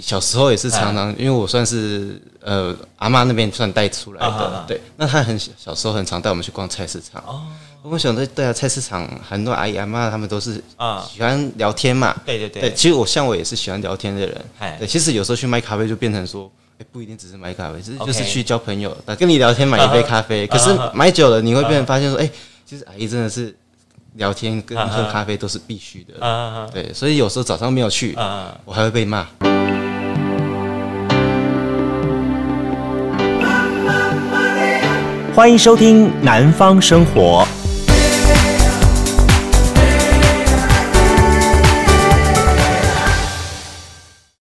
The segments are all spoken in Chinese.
小时候也是常常，因为我算是呃阿妈那边算带出来的，对。那他很小小时候很常带我们去逛菜市场。哦，我想说，对啊，菜市场很多阿姨阿妈他们都是啊喜欢聊天嘛。对对对。其实我像我也是喜欢聊天的人。对，其实有时候去买咖啡就变成说，哎，不一定只是买咖啡，是就是去交朋友，跟你聊天买一杯 咖啡。可是买久了，你会变成发现说，哎，其实阿姨真的是。聊天跟喝咖啡都是必须的，啊、对，所以有时候早上没有去，啊、我还会被骂。欢迎收听《南方生活》。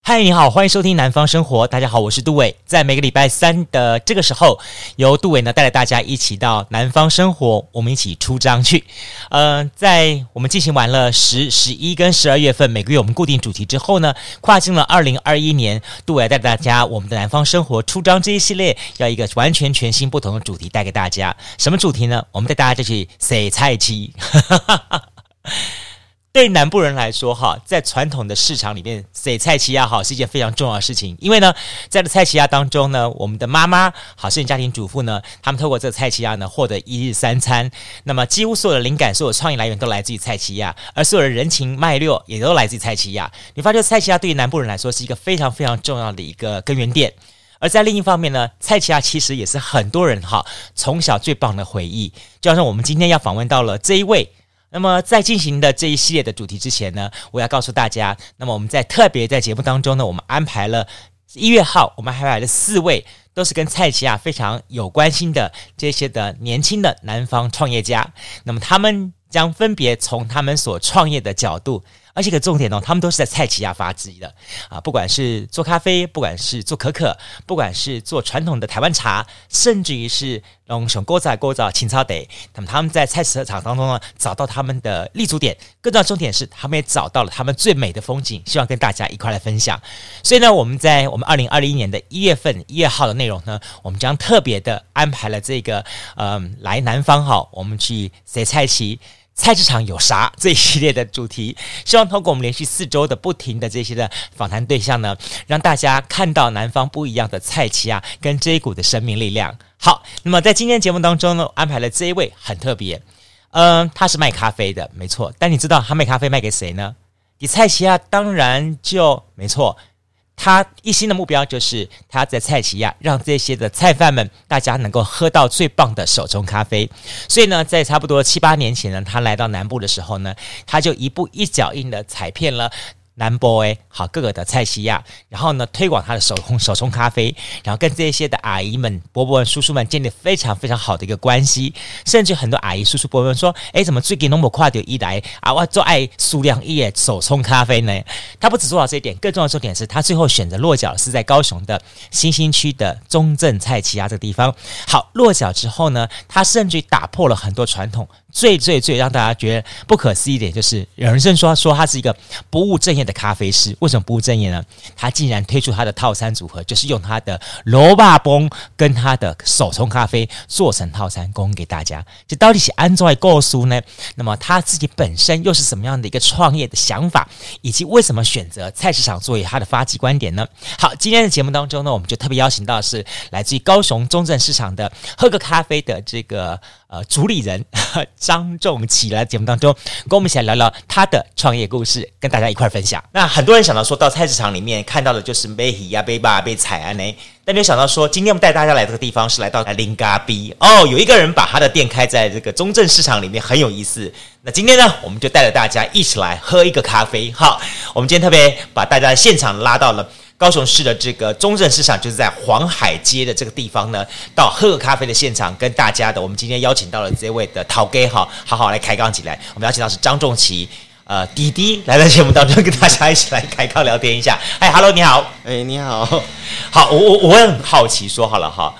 嗨，你好，欢迎收听《南方生活》。大家好，我是杜伟。在每个礼拜三的这个时候，由杜伟呢带着大家一起到《南方生活》，我们一起出张去。呃，在我们进行完了十、十一跟十二月份每个月我们固定主题之后呢，跨进了二零二一年，杜伟带着大家我们的《南方生活》出张这一系列，要一个完全全新不同的主题带给大家。什么主题呢？我们带大家就去洗菜市。对南部人来说，哈，在传统的市场里面，洗菜奇亚，好是一件非常重要的事情。因为呢，在这菜奇亚当中呢，我们的妈妈，好，甚至家庭主妇呢，他们透过这个菜奇亚呢，获得一日三餐。那么，几乎所有的灵感、所有创意来源都来自于菜奇亚，而所有的人情脉络也都来自于菜奇亚。你发觉菜奇亚，对于南部人来说是一个非常非常重要的一个根源点。而在另一方面呢，菜奇亚其实也是很多人哈从小最棒的回忆。就好像我们今天要访问到了这一位。那么在进行的这一系列的主题之前呢，我要告诉大家，那么我们在特别在节目当中呢，我们安排了一月号，我们安排了四位都是跟蔡奇啊非常有关心的这些的年轻的南方创业家，那么他们将分别从他们所创业的角度。而且个重点哦，他们都是在菜市仔发迹的啊！不管是做咖啡，不管是做可可，不管是做传统的台湾茶，甚至于是用熊锅仔锅仔青草得，那么他们在菜市场当中呢，找到他们的立足点。更重要重点是，他们也找到了他们最美的风景，希望跟大家一块来分享。所以呢，我们在我们二零二零年的一月份一月号的内容呢，我们将特别的安排了这个嗯，来南方哈，我们去洗菜市。菜市场有啥这一系列的主题，希望通过我们连续四周的不停的这些的访谈对象呢，让大家看到南方不一样的菜市啊，跟这一股的生命力量。好，那么在今天节目当中呢，安排了这一位很特别，嗯、他是卖咖啡的，没错。但你知道他卖咖啡卖给谁呢？你菜市啊，当然就没错。他一心的目标就是他在菜奇亚，让这些的菜贩们大家能够喝到最棒的手冲咖啡。所以呢，在差不多七八年前呢，他来到南部的时候呢，他就一步一脚印的踩遍了。南部诶，好各个的菜市啊，然后呢，推广他的手冲手冲咖啡，然后跟这些的阿姨们、伯伯们、叔叔们建立非常非常好的一个关系，甚至很多阿姨、叔叔、伯伯们说：“诶，怎么最近那么快就一来啊？我做爱数量一手冲咖啡呢？”他不只做到这一点，更重要的重点是他最后选择落脚是在高雄的新兴区的中正菜市啊这个地方。好，落脚之后呢，他甚至打破了很多传统。最最最让大家觉得不可思议一点，就是有人甚至说说他是一个不务正业的咖啡师。为什么不务正业呢？他竟然推出他的套餐组合，就是用他的萝卜崩跟他的手冲咖啡做成套餐供给大家。这到底是安怎构思呢？那么他自己本身又是什么样的一个创业的想法，以及为什么选择菜市场作为他的发迹观点呢？好，今天的节目当中呢，我们就特别邀请到是来自于高雄中正市场的喝个咖啡的这个。呃，主理人张仲祺来节目当中，跟我们一起来聊聊他的创业故事，跟大家一块分享。那很多人想到说到菜市场里面看到的就是买鱼呀、买肉、买菜啊呢，但没有想到说，今天我们带大家来这个地方是来到林咖啡哦，有一个人把他的店开在这个中正市场里面，很有意思。那今天呢，我们就带着大家一起来喝一个咖啡。好，我们今天特别把大家现场拉到了。高雄市的这个中正市场，就是在黄海街的这个地方呢，到喝个咖啡的现场，跟大家的我们今天邀请到了这位的陶哥哈，好好来开杠起来。我们邀请到是张仲奇，呃，弟弟来到节目当中，跟大家一起来开杠聊天一下。哎，Hello，你好，哎，你好，好，我我我也很好奇，说好了哈，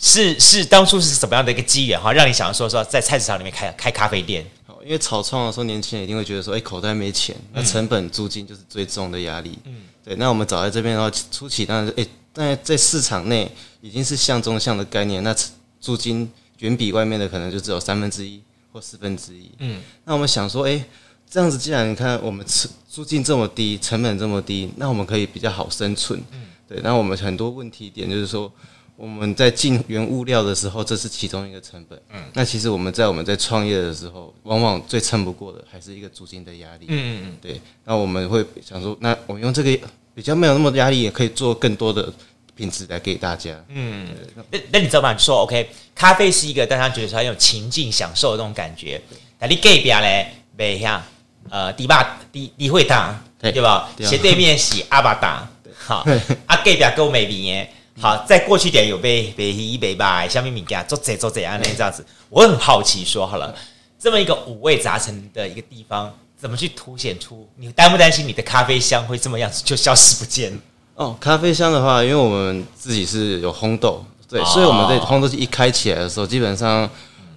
是是当初是怎么样的一个机缘哈，让你想要说说在菜市场里面开开咖啡店？因为草创的时候，年轻人一定会觉得说，哎，口袋没钱，那成本租金就是最重的压力。嗯。对，那我们找在这边的话，初期当然是诶，但在市场内已经是像中像的概念，那租金远比外面的可能就只有三分之一或四分之一。嗯，那我们想说，诶，这样子，既然你看我们租租金这么低，成本这么低，那我们可以比较好生存。嗯，对。那我们很多问题点就是说，我们在进原物料的时候，这是其中一个成本。嗯，那其实我们在我们在创业的时候，往往最撑不过的还是一个租金的压力。嗯嗯嗯，对。那我们会想说，那我们用这个比较没有那么压力，也可以做更多的品质来给大家。嗯，那那你知道吗？说 OK，咖啡是一个大家觉得说很有情境享受的那种感觉。那你隔壁嘞，没像。呃，迪巴迪迪会打对吧？斜对面是阿巴达，好，阿隔壁够美名耶。好，在过去点有被被一被拜，下面米给他做这做这样那这样子，我很好奇，说好了，这么一个五味杂陈的一个地方，怎么去凸显出？你担不担心你的咖啡香会这么样子就消失不见？哦，咖啡香的话，因为我们自己是有烘豆，对，所以我们在烘豆机一开起来的时候，基本上。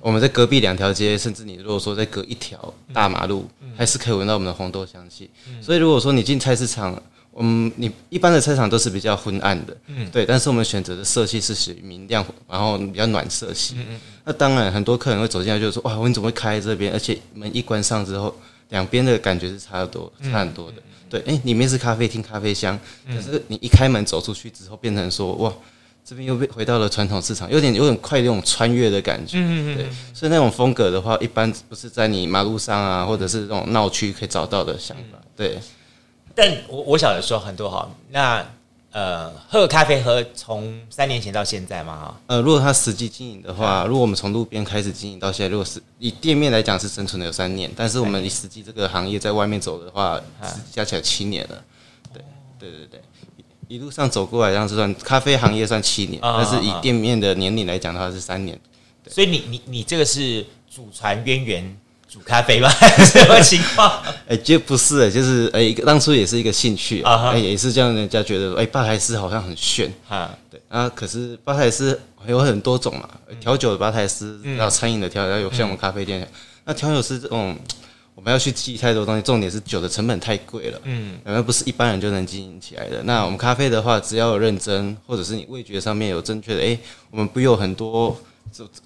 我们在隔壁两条街，甚至你如果说在隔一条大马路，还是可以闻到我们的烘豆香气。所以如果说你进菜市场，嗯，你一般的菜市场都是比较昏暗的，嗯，对。但是我们选择的色系是属于明亮，然后比较暖色系。那当然，很多客人会走进来就是说，哇，你怎么会开在这边？而且门一关上之后，两边的感觉是差不多，差很多的。对，诶，里面是咖啡厅，咖啡香，可是你一开门走出去之后，变成说，哇。这边又被回到了传统市场，有点有点快那种穿越的感觉，对，所以那种风格的话，一般不是在你马路上啊，或者是这种闹区可以找到的想法，对。但我我小的时候很多哈，那呃，喝咖啡喝从三年前到现在嘛哈，呃，如果他实际经营的话，如果我们从路边开始经营到现在，如果是以店面来讲是生存了有三年，但是我们以实际这个行业在外面走的话，加起来七年了，对，对对对。一路上走过来，这样子算咖啡行业算七年，但是以店面的年龄来讲的话是三年。所以你你你这个是祖传渊源煮咖啡吗？什么情况？哎，就不是哎，就是哎，一个当初也是一个兴趣啊，哎，也是这样，人家觉得哎，吧台师好像很炫啊，对啊，可是吧台师有很多种嘛，调酒的吧台师，然后餐饮的调，然后有像我们咖啡店，那调酒师这种。我们要去记太多东西，重点是酒的成本太贵了，嗯，而不是一般人就能经营起来的。那我们咖啡的话，只要有认真，或者是你味觉上面有正确的，哎，我们不有很多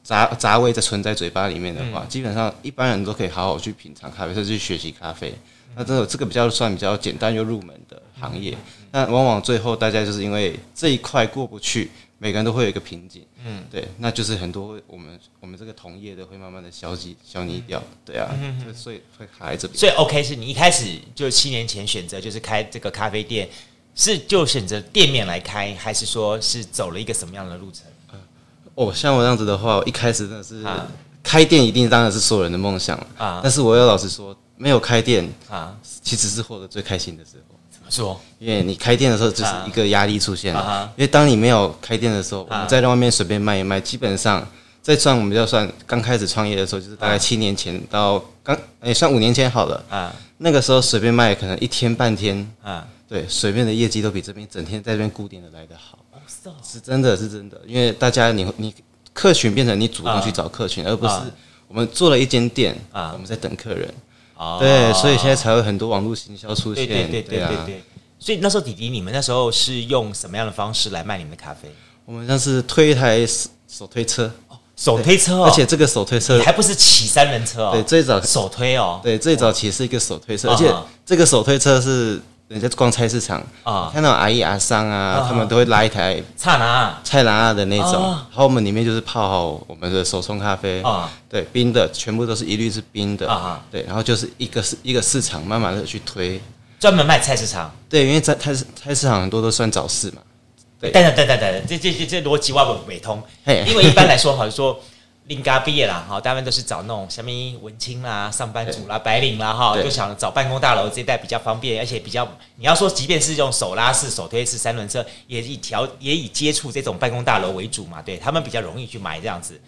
杂杂味在存在嘴巴里面的话，基本上一般人都可以好好去品尝咖啡，甚至去学习咖啡。那这个这个比较算比较简单又入门的行业，那往往最后大家就是因为这一块过不去。每个人都会有一个瓶颈，嗯，对，那就是很多我们我们这个同业的会慢慢的消极消弭掉，对啊，嗯、哼所以会卡在这边。所以 OK 是你一开始就七年前选择就是开这个咖啡店，是就选择店面来开，还是说是走了一个什么样的路程？哦，像我这样子的话，我一开始真的是开店一定当然是所有人的梦想啊，但是我要老实说，没有开店啊，其实是获得最开心的时候。说，因为你开店的时候就是一个压力出现了。因为当你没有开店的时候，我们在外面随便卖一卖，基本上在算我们要算刚开始创业的时候，就是大概七年前到刚也算五年前好了啊。那个时候随便卖可能一天半天啊，对，随便的业绩都比这边整天在这边固定的来得好。是真的是真的，因为大家你你客群变成你主动去找客群，而不是我们做了一间店啊，我们在等客人。哦，对，所以现在才会很多网络行销出现。对对对对对对。所以那时候弟弟，你们那时候是用什么样的方式来卖你们的咖啡？我们那是推一台手推车，手推车，而且这个手推车还不是骑三轮车哦。对，最早手推哦。对，最早其实是一个手推车，而且这个手推车是。人家逛菜市场啊，看到阿姨阿桑啊，他们都会拉一台菜篮菜篮的那种，然后我们里面就是泡好我们的手冲咖啡。啊，对，冰的，全部都是一律是冰的。啊，对，然后就是一个市一个市场慢慢的去推，专门卖菜市场，对，因为在菜市菜市场很多都算早市嘛，对，等等等等等，这这这这逻辑我不没通，因为一般来说好像说。临咖毕业啦，哈，大部分都是找那种什么文青啦、上班族啦、白领啦，哈，就想找办公大楼这一带比较方便，而且比较你要说，即便是这种手拉式、手推式三轮车，也以调也以接触这种办公大楼为主嘛，对他们比较容易去买这样子。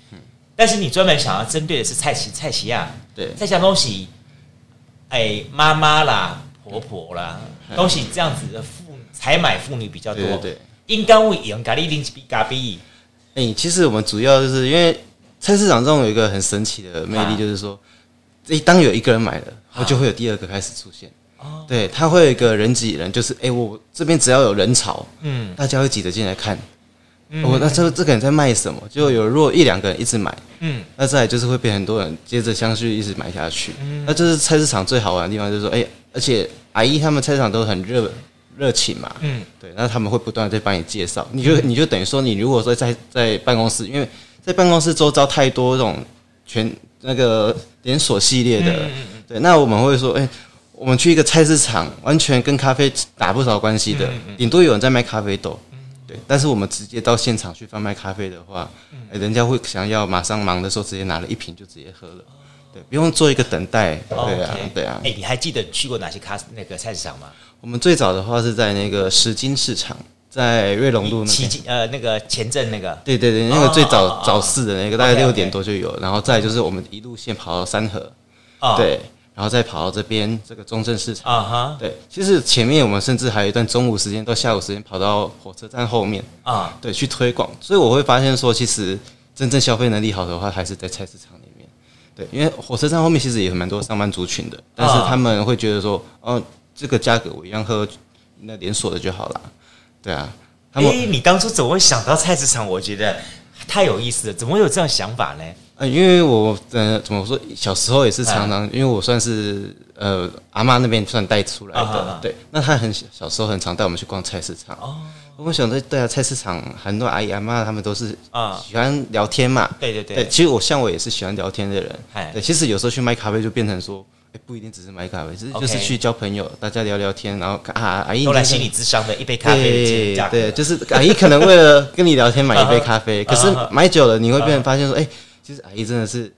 但是你专门想要针对的是蔡奇、蔡奇亚，对，菜市东西，哎，妈妈啦、婆婆啦，东西这样子的妇采买妇女比较多，对，应该会用咖喱零比咖比。哎，其实我们主要就是因为。菜市场中有一个很神奇的魅力，就是说，一当有一个人买了，然后就会有第二个开始出现。哦，对，他会有一个人挤人，就是哎，我这边只要有人潮，嗯，大家会挤着进来看。嗯、我那这这个人在卖什么？就有如果一两个人一直买，嗯，那再来就是会被很多人接着相续一直买下去。嗯，那就是菜市场最好玩的地方，就是说，哎、欸，而且阿姨他们菜市场都很热热情嘛，嗯，对，那他们会不断的在帮你介绍，你就你就等于说，你如果说在在办公室，因为在办公室周遭太多这种全那个连锁系列的，嗯、对，那我们会说，哎、欸。我们去一个菜市场，完全跟咖啡打不着关系的，顶多有人在卖咖啡豆，对。但是我们直接到现场去贩卖咖啡的话，人家会想要马上忙的时候直接拿了一瓶就直接喝了，对，不用做一个等待，对啊，对啊。哎，你还记得去过哪些咖那个菜市场吗？我们最早的话是在那个石金市场，在瑞龙路那边，呃，那个前镇那个，对对对，那个最早早市的那个，大概六点多就有，然后再就是我们一路线跑到三和，对。然后再跑到这边这个中正市场。啊哈，对，其实前面我们甚至还有一段中午时间到下午时间跑到火车站后面。啊，对，去推广。所以我会发现说，其实真正消费能力好的话，还是在菜市场里面。对，因为火车站后面其实也有蛮多上班族群的，但是他们会觉得说，哦，这个价格我一样喝那连锁的就好了。对啊，他们，诶，你当初怎么会想到菜市场？我觉得太有意思了，怎么会有这样想法呢？呃，因为我呃，怎么说，小时候也是常常，因为我算是呃阿妈那边算带出来的，啊、对。那他很小，小时候很常带我们去逛菜市场。哦，我想说，对啊，菜市场很多阿姨阿妈他们都是啊喜欢聊天嘛。对对对，对。其实我像我也是喜欢聊天的人。对，其实有时候去卖咖啡就变成说，哎，不一定只是买咖啡，就是去交朋友，大家聊聊天，然后啊阿姨都来心理智商的一杯咖啡的对，就是阿姨可能为了跟你聊天买一杯咖啡，可是买久了你会被人发现说，哎。其实阿姨真的是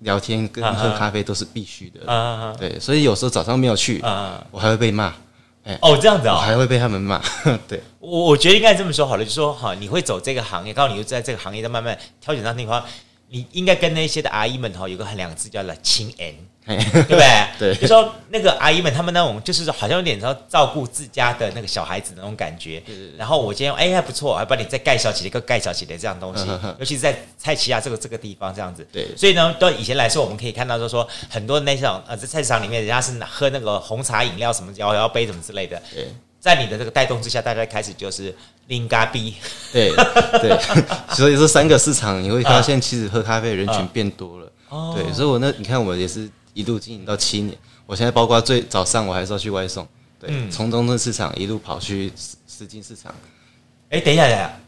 聊天跟喝咖啡都是必须的，啊、对，所以有时候早上没有去，啊、我还会被骂。哎，哦，这样子啊、哦，我还会被他们骂。对，我我觉得应该这么说好了，就是说哈，你会走这个行业，刚好你又在这个行业在慢慢挑选上那块，你应该跟那些的阿姨们哈有个两个字叫了亲恩。对不对？对，就说那个阿姨们，他们那种就是好像有点说照顾自家的那个小孩子的那种感觉。然后我今天哎还不错，还帮你再盖小起来，个盖小起的这样东西。尤其是在菜市啊这个这个地方这样子。对。所以呢，到以前来说，我们可以看到就是说很多那种呃在菜市场里面，人家是喝那个红茶饮料什么摇摇杯什么之类的。对。在你的这个带动之下，大家开始就是拎咖啡。对 对。所以这三个市场你会发现，其实喝咖啡的人群变多了。哦。对，所以我那你看我也是。一路经营到七年，我现在包括最早上我还是要去外送，对，从中正市场一路跑去石金市场。哎，等一下，等一下，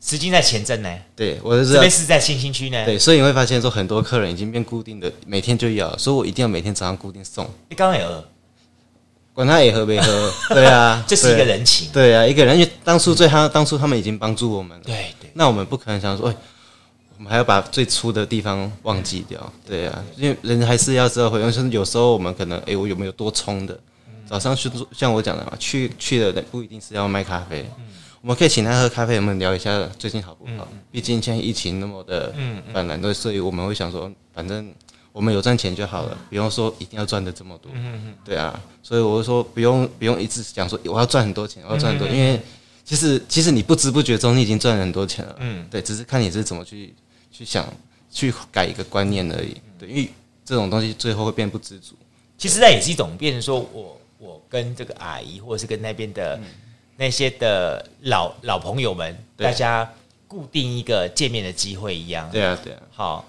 石金在前镇呢？对，我是这边是在新兴区呢。对，所以你会发现说很多客人已经变固定的，每天就要，所以我一定要每天早上固定送。你刚刚也喝，管他也喝没喝，对啊，这是一个人情，对啊，一个人，因为当初最他当初他们已经帮助我们了，对对，那我们不可能想说，哎。我们还要把最初的地方忘记掉，对啊，因为人还是要知道回，因为有时候我们可能，哎，我有没有多冲的？早上去像我讲的嘛，去去的不一定是要卖咖啡，我们可以请他喝咖啡，我们聊一下最近好不好？毕竟现在疫情那么的泛滥，所以我们会想说，反正我们有赚钱就好了，不用说一定要赚的这么多，对啊，所以我就说不用不用一直讲说我要赚很多钱，我要赚很多，因为其实其实你不知不觉中你已经赚了很多钱了，嗯，对，只是看你是怎么去。去想去改一个观念而已，对，因为这种东西最后会变不知足。其实那也是一种变成说我我跟这个阿姨，或者是跟那边的那些的老老朋友们，大家固定一个见面的机会一样。对啊，对啊。好，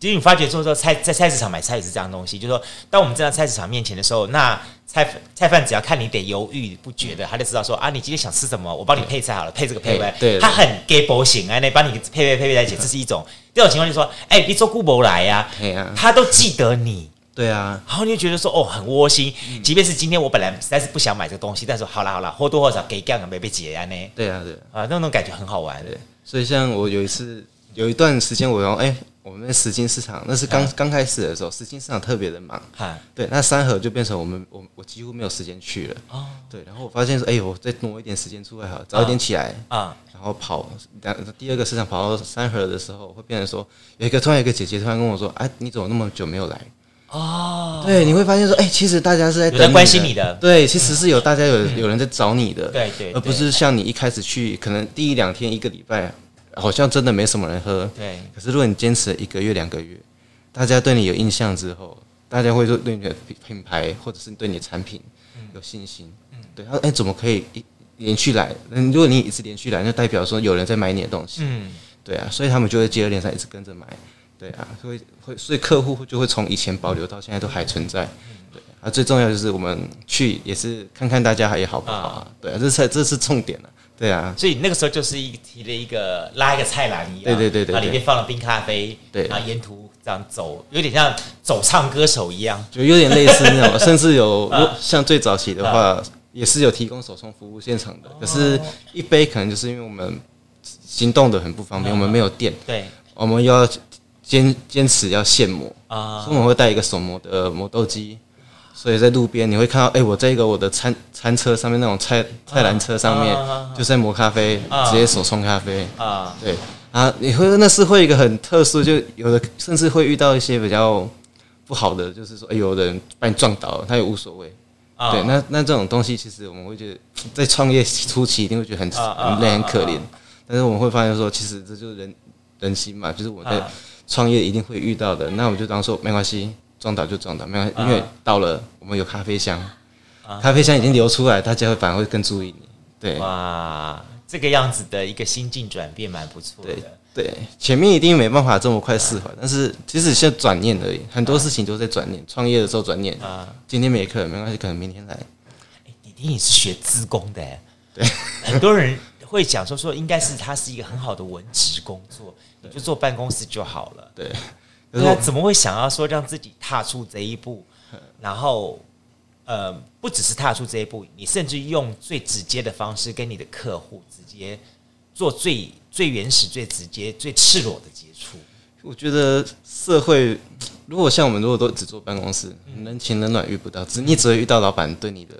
其实你发觉说说菜在菜市场买菜也是这样东西，就是说当我们站在菜市场面前的时候，那。菜菜贩只要看你得犹豫不决的，他就知道说啊，你今天想吃什么，我帮你配菜好了，配这个配对。他很给保险啊，那帮你配配配配在一起，这是一种。第二种情况就是说，哎，你做顾博来呀，他都记得你。对啊，然后你就觉得说哦，很窝心。即便是今天我本来实在是不想买这个东西，但是好了好了，或多或少给干个没被解压呢。对啊对啊，那种感觉很好玩对。所以像我有一次有一段时间，我用哎。我们石金市场那是刚刚开始的时候，石金市场特别的忙。对，那三河就变成我们我我几乎没有时间去了。哦，对，然后我发现说，哎呦，我再挪一点时间出来哈，早一点起来啊，然后跑。第二个市场跑到三河的时候，会变成说，有一个突然有一个姐姐突然跟我说，哎，你怎么那么久没有来？哦，对，你会发现说，哎，其实大家是在等关心你的。对，其实是有大家有有人在找你的。对对，而不是像你一开始去，可能第一两天一个礼拜。好像真的没什么人喝，对。可是如果你坚持了一个月、两个月，大家对你有印象之后，大家会对你的品牌或者是对你的产品有信心。嗯，对。他说：“哎，怎么可以一连续来，嗯，如果你一直连续来，那代表说有人在买你的东西，嗯，对啊，所以他们就会接二连三一直跟着买，对啊，所以会所以客户就会从以前保留到现在都还存在，对啊，最重要就是我们去也是看看大家还好不好啊，对啊，这才这是重点了，对啊，所以那个时候就是一提了一个拉一个菜篮一样，对对对对，里面放了冰咖啡，对，然后沿途这样走，有点像走唱歌手一样，就有点类似那种，甚至有 像最早期的话。也是有提供手冲服务现场的，可是，一杯可能就是因为我们行动的很不方便，我们没有电，对，我们要坚坚持要现磨啊，所以我们会带一个手磨的磨豆机，所以在路边你会看到，哎，我在一个我的餐餐车上面那种菜菜篮车上面，就在磨咖啡，直接手冲咖啡。啊，对。啊，你会那是会一个很特殊，就有的甚至会遇到一些比较不好的，就是说，哎，有人把你撞倒了，他也无所谓。对，那那这种东西，其实我们会觉得，在创业初期一定会觉得很很累、很可怜。但是我们会发现说，其实这就是人人心嘛，就是我在创业一定会遇到的。那我们就当说没关系，撞倒就撞倒，没关系，因为到了我们有咖啡香，咖啡香已经流出来，大家会反而会更注意你。对，哇，这个样子的一个心境转变蛮不错的。对，前面一定没办法这么快释怀，但是其实现在转念而已，很多事情都在转念。创业的时候转念啊，今天没课没关系，可能明天来。哎，弟弟你是学资工的，对，很多人会讲说说，应该是他是一个很好的文职工作，你就坐办公室就好了。对，那怎么会想要说让自己踏出这一步？然后，呃，不只是踏出这一步，你甚至用最直接的方式跟你的客户直接做最。最原始、最直接、最赤裸的接触，我觉得社会如果像我们，如果都只坐办公室，人情冷暖遇不到，只你只会遇到老板对你的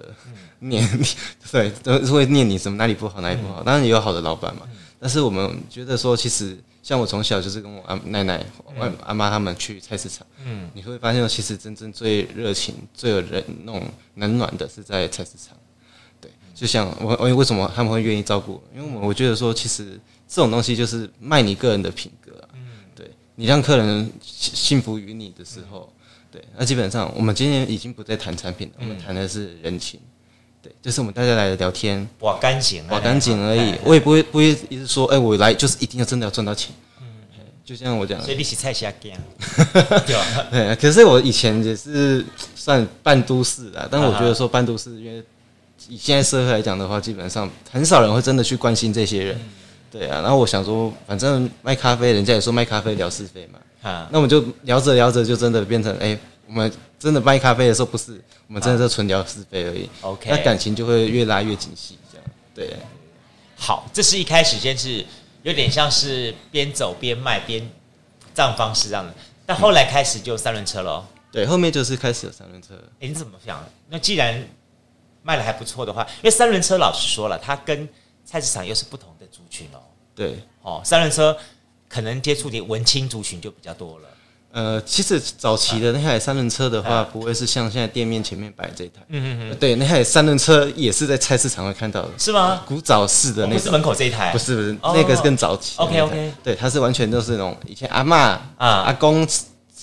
念，对，都会念你什么哪里不好，哪里不好。当然也有好的老板嘛，但是我们觉得说，其实像我从小就是跟我阿奶奶、外阿妈他们去菜市场，嗯，你会发现，其实真正最热情、最有人那种冷暖的是在菜市场。对，就像我，我为什么他们会愿意照顾我？因为我我觉得说，其实。这种东西就是卖你个人的品格啊，嗯，对，你让客人幸福于你的时候，对，那基本上我们今天已经不再谈产品了，我们谈的是人情，对，就是我们大家来聊天，哇，干净，哇，干净而已，我也不会不会一直说，哎，我来就是一定要真的要赚到钱，嗯，就像我讲，所以你是菜市仔，对，可是我以前也是算半都市啊，但我觉得说半都市，因为以现在社会来讲的话，基本上很少人会真的去关心这些人。对啊，然后我想说，反正卖咖啡，人家也说卖咖啡聊是非嘛。啊，那我们就聊着聊着，就真的变成，哎，我们真的卖咖啡的时候，不是我们真的是纯聊是非而已。OK，那感情就会越拉越紧细，这样。对，好，这是一开始先是有点像是边走边卖边这样方式这样的，但后来开始就三轮车了。对，后面就是开始有三轮车。哎，你怎么想？那既然卖的还不错的话，因为三轮车老实说了，它跟菜市场又是不同的族群哦，对，哦，三轮车可能接触的文青族群就比较多了。呃，其实早期的那台三轮车的话，不会是像现在店面前面摆这一台。嗯嗯嗯。对，那台三轮车也是在菜市场会看到的。是吗？古早式的那个。是门口这一台？不是不是，那个是更早期。OK OK。对，它是完全都是那种以前阿嬷啊阿公，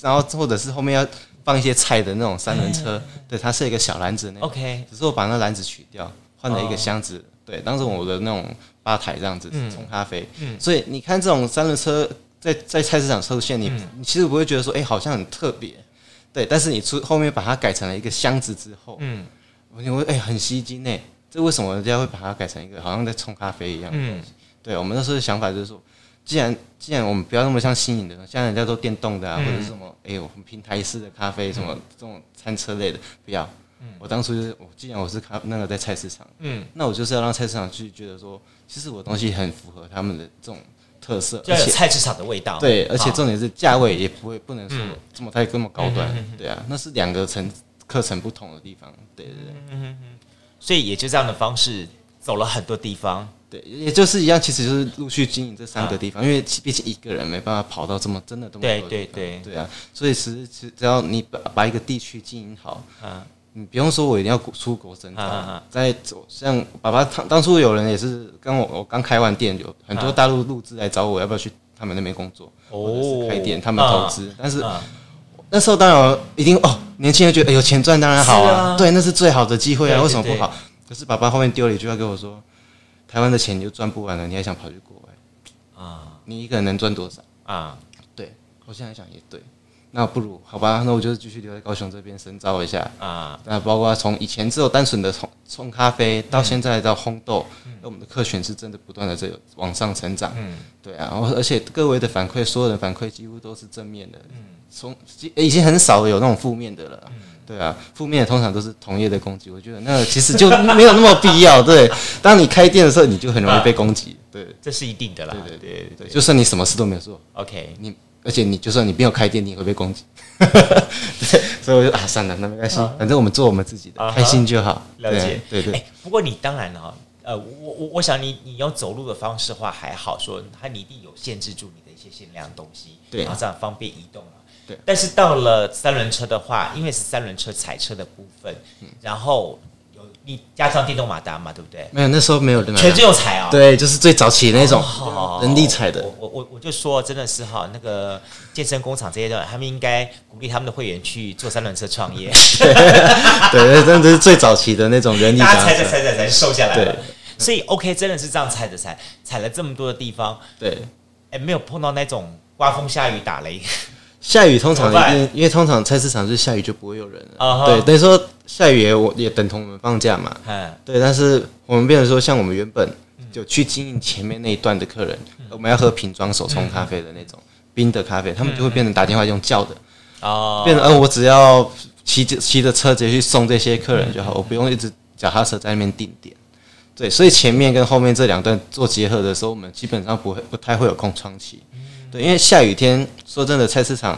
然后或者是后面要放一些菜的那种三轮车。对，它是一个小篮子那种。OK。只是我把那篮子取掉，换了一个箱子。对，当时我的那种吧台这样子冲咖啡，嗯，所以你看这种三轮车在在菜市场出现，你你其实不会觉得说，哎，好像很特别，对，但是你出后面把它改成了一个箱子之后，嗯，我觉得哎很吸睛呢，这为什么人家会把它改成一个好像在冲咖啡一样？嗯，对，我们那时候的想法就是说，既然既然我们不要那么像新颖的，像人家都电动的啊，或者是什么，哎，我们平台式的咖啡什么这种餐车类的，不要。我当初就是，我既然我是咖那个在菜市场，嗯，那我就是要让菜市场去觉得说，其实我的东西很符合他们的这种特色，而且菜市场的味道，对，而且重点是价位也不会不能说这么太这么高端，对啊，那是两个层课程不同的地方，对对对，嗯，所以也就这样的方式走了很多地方，对，也就是一样，其实就是陆续经营这三个地方，因为毕竟一个人没办法跑到这么真的这么对对对。对啊，所以其实只只要你把把一个地区经营好，啊。你不用说，我一定要出国深造。在走，像爸爸当当初有人也是跟我，我刚开完店，有很多大陆录制来找我，要不要去他们那边工作，或者是开店，他们投资。但是那时候当然一定哦，年轻人觉得有钱赚当然好啊，对，那是最好的机会啊，为什么不好？可是爸爸后面丢了一句话跟我说：“台湾的钱你就赚不完了，你还想跑去国外啊？你一个人能赚多少啊？对，我现在想也对。那不如好吧，那我就继续留在高雄这边深造一下啊。那包括从以前只有单纯的冲冲咖啡，到现在到烘豆，那、嗯、我们的客群是真的不断的在往上成长。嗯，对啊，然后而且各位的反馈，所有的反馈几乎都是正面的。嗯，从已经很少有那种负面的了。嗯，对啊，负面的通常都是同业的攻击。我觉得那其实就没有那么必要。对，当你开店的时候，你就很容易被攻击。对，这是一定的啦。对对对对，就算你什么事都没有做，OK，你。而且你就算你没有开店，你也会被攻击。对，所以我就啊，算了，那没关系，反正我们做我们自己的，开心就好。了解，对对。哎，不过你当然了，呃，我我我想你你用走路的方式的话还好说，它你一定有限制住你的一些限量东西，对，然后这样方便移动了。对。但是到了三轮车的话，因为是三轮车踩车的部分，然后。你加上电动马达嘛，对不对？没有，那时候没有的，全自由踩啊。对，就是最早期的那种人力踩的。我我我我就说，真的是哈，那个健身工厂这些的，他们应该鼓励他们的会员去做三轮车创业。对那，真的是最早期的那种人力。踩着踩着才瘦下来了。所以 OK，真的是这样踩着踩，踩了这么多的地方。对，哎，没有碰到那种刮风下雨打雷。下雨通常一定，因为通常菜市场是下雨就不会有人了。对，等于说下雨也我也等同我们放假嘛。对，但是我们变成说，像我们原本就去经营前面那一段的客人，我们要喝瓶装手冲咖啡的那种冰的咖啡，他们就会变成打电话用叫的。哦，变成呃，我只要骑着骑着车直接去送这些客人就好，我不用一直脚踏车在那边定点。对，所以前面跟后面这两段做结合的时候，我们基本上不会不太会有空窗期。对，因为下雨天，说真的，菜市场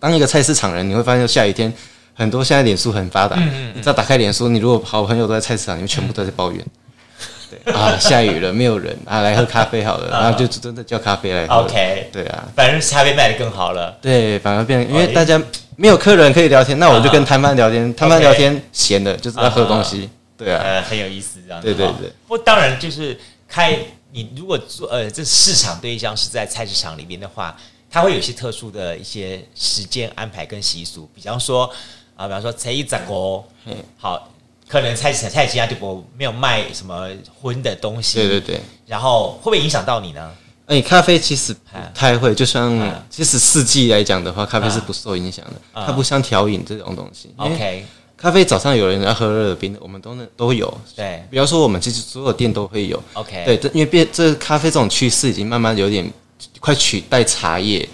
当一个菜市场人，你会发现下雨天很多。现在脸书很发达，嗯嗯、你只要打开脸书，你如果好朋友都在菜市场，你们全部都在抱怨。嗯、对啊，下雨了，没有人啊，来喝咖啡好了，然后就真的叫咖啡来喝。OK，对啊，反正咖啡卖的更好了。对，反而变，因为大家没有客人可以聊天，那我就跟摊贩聊天，摊贩聊天闲的，就是在喝东西。对啊，呃，很有意思这样。对对对，不过当然就是开。你如果做呃，这市场对象是在菜市场里面的话，它会有一些特殊的一些时间安排跟习俗，比方说啊，比方说初一十五，好，可能菜市场菜市场就不没有卖什么荤的东西，对对对，然后会不会影响到你呢？哎，咖啡其实不太会，就像其实四季来讲的话，咖啡是不受影响的，它不像调饮这种东西。OK。咖啡早上有人要喝热的冰的，我们都能都有。对，比方说我们其实所有店都会有。OK，对，因为变这咖啡这种趋势已经慢慢有点快取代茶叶。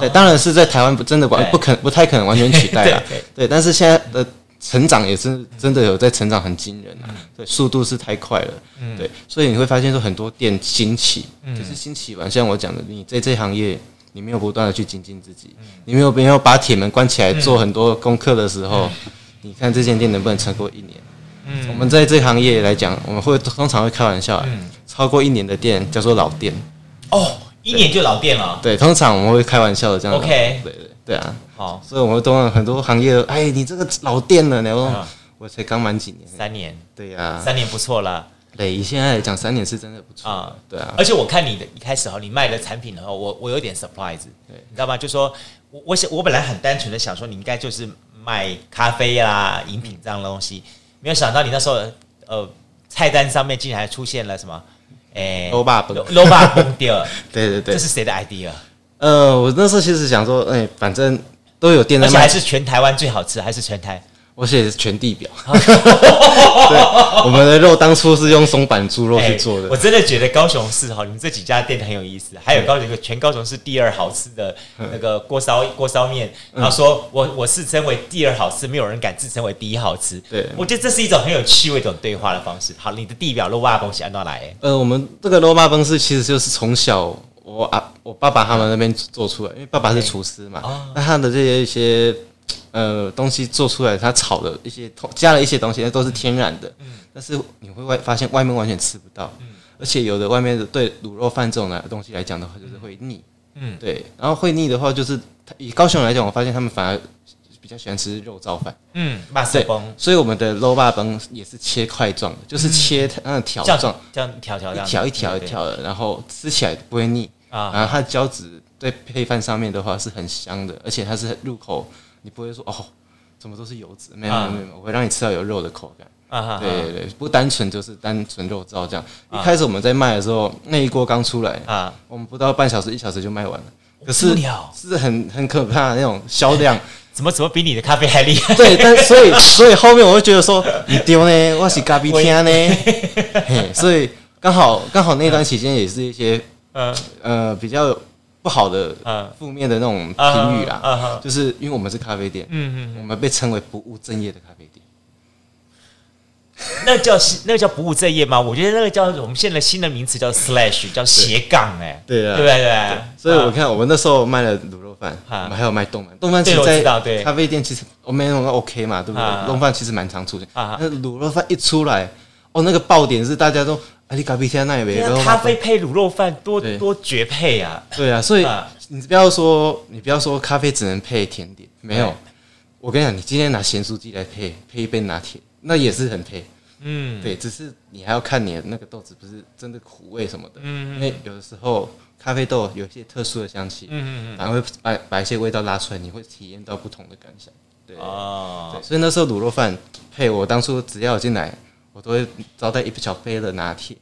对，当然是在台湾不真的完不可不太可能完全取代了。对，但是现在的成长也是真的有在成长，很惊人啊。对，速度是太快了。嗯，对，所以你会发现说很多店兴起，就是兴起完。像我讲的，你在这行业你没有不断的去精进自己，你没有没有把铁门关起来做很多功课的时候。你看这间店能不能撑过一年？嗯，我们在这行业来讲，我们会通常会开玩笑，嗯，超过一年的店叫做老店。哦，一年就老店了。对，通常我们会开玩笑的这样。OK，对对对啊。好，所以我们都很多行业，哎，你这个老店了，然后我才刚满几年，三年。对呀，三年不错了。对，以现在来讲，三年是真的不错啊。对啊，而且我看你的一开始哈，你卖的产品的话，我我有点 surprise，对，你知道吗？就说我我想我本来很单纯的想说，你应该就是。卖咖啡啦，饮品这样的东西，没有想到你那时候，呃，菜单上面竟然还出现了什么？诶，卤肉饭，卤肉饭第二，对对对，这是谁的 idea？呃，我那时候其实想说，哎，反正都有店在卖，而且还是全台湾最好吃，还是全台。我写的是全地表，对，我们的肉当初是用松板猪肉去做的。欸、我真的觉得高雄市哈，你们这几家店很有意思。还有高雄全高雄市第二好吃的那个锅烧锅烧面，然后说我我自称为第二好吃，没有人敢自称为第一好吃。对，我觉得这是一种很有趣味的一种对话的方式。好，你的地表肉霸崩是按哪来？呃，我们这个肉霸崩是其实就是从小我啊我爸爸他们那边做出来，因为爸爸是厨师嘛，那他的这些一些。呃，东西做出来，它炒的一些加了一些东西，那都是天然的。嗯，但是你会外发现外面完全吃不到。嗯，而且有的外面的对卤肉饭这种的东西来讲的话，就是会腻。嗯，对。然后会腻的话，就是以高雄来讲，我发现他们反而比较喜欢吃肉燥饭。嗯，对。所以我们的肉霸崩也是切块状的，就是切那条状，这样条条，一条一条一条的，然后吃起来不会腻啊。然后它的胶质在配饭上面的话是很香的，而且它是入口。你不会说哦，怎么都是油脂，没有没有没有，我会让你吃到有肉的口感。啊，对对对，不单纯就是单纯肉燥这样。一开始我们在卖的时候，那一锅刚出来啊，我们不到半小时一小时就卖完了。可是是很很可怕的那种销量，怎么怎么比你的咖啡还厉害？对，但 所以所以后面我会觉得说，你丢呢，我是咖啡天呢，嘿，所以刚好刚好那段期间也是一些呃呃比较不好的负面的那种评语啦，就是因为我们是咖啡店，嗯嗯，我们被称为不务正业的咖啡店。那叫那个叫不务正业吗？我觉得那个叫我们现在新的名词叫 slash，叫斜杠哎，对啊，对对对。所以我看我们那时候卖了卤肉饭，我们还有卖冻饭。丼饭其实在咖啡店其实我们那种 OK 嘛，对不对？丼饭其实蛮常出现。那卤肉饭一出来，哦，那个爆点是大家都啊，你咖啡店那也没咖啡配卤肉饭多多绝配啊！对啊，所以你不要说你不要说咖啡只能配甜点，没有。我跟你讲，你今天拿咸酥鸡来配配一杯拿铁。那也是很配，嗯，对，只是你还要看你的那个豆子不是真的苦味什么的，嗯，因为有的时候咖啡豆有一些特殊的香气，嗯嗯，反而会把把一些味道拉出来，你会体验到不同的感想，对，哦，对，所以那时候卤肉饭配我当初只要进来，我都会招待一小杯的拿铁，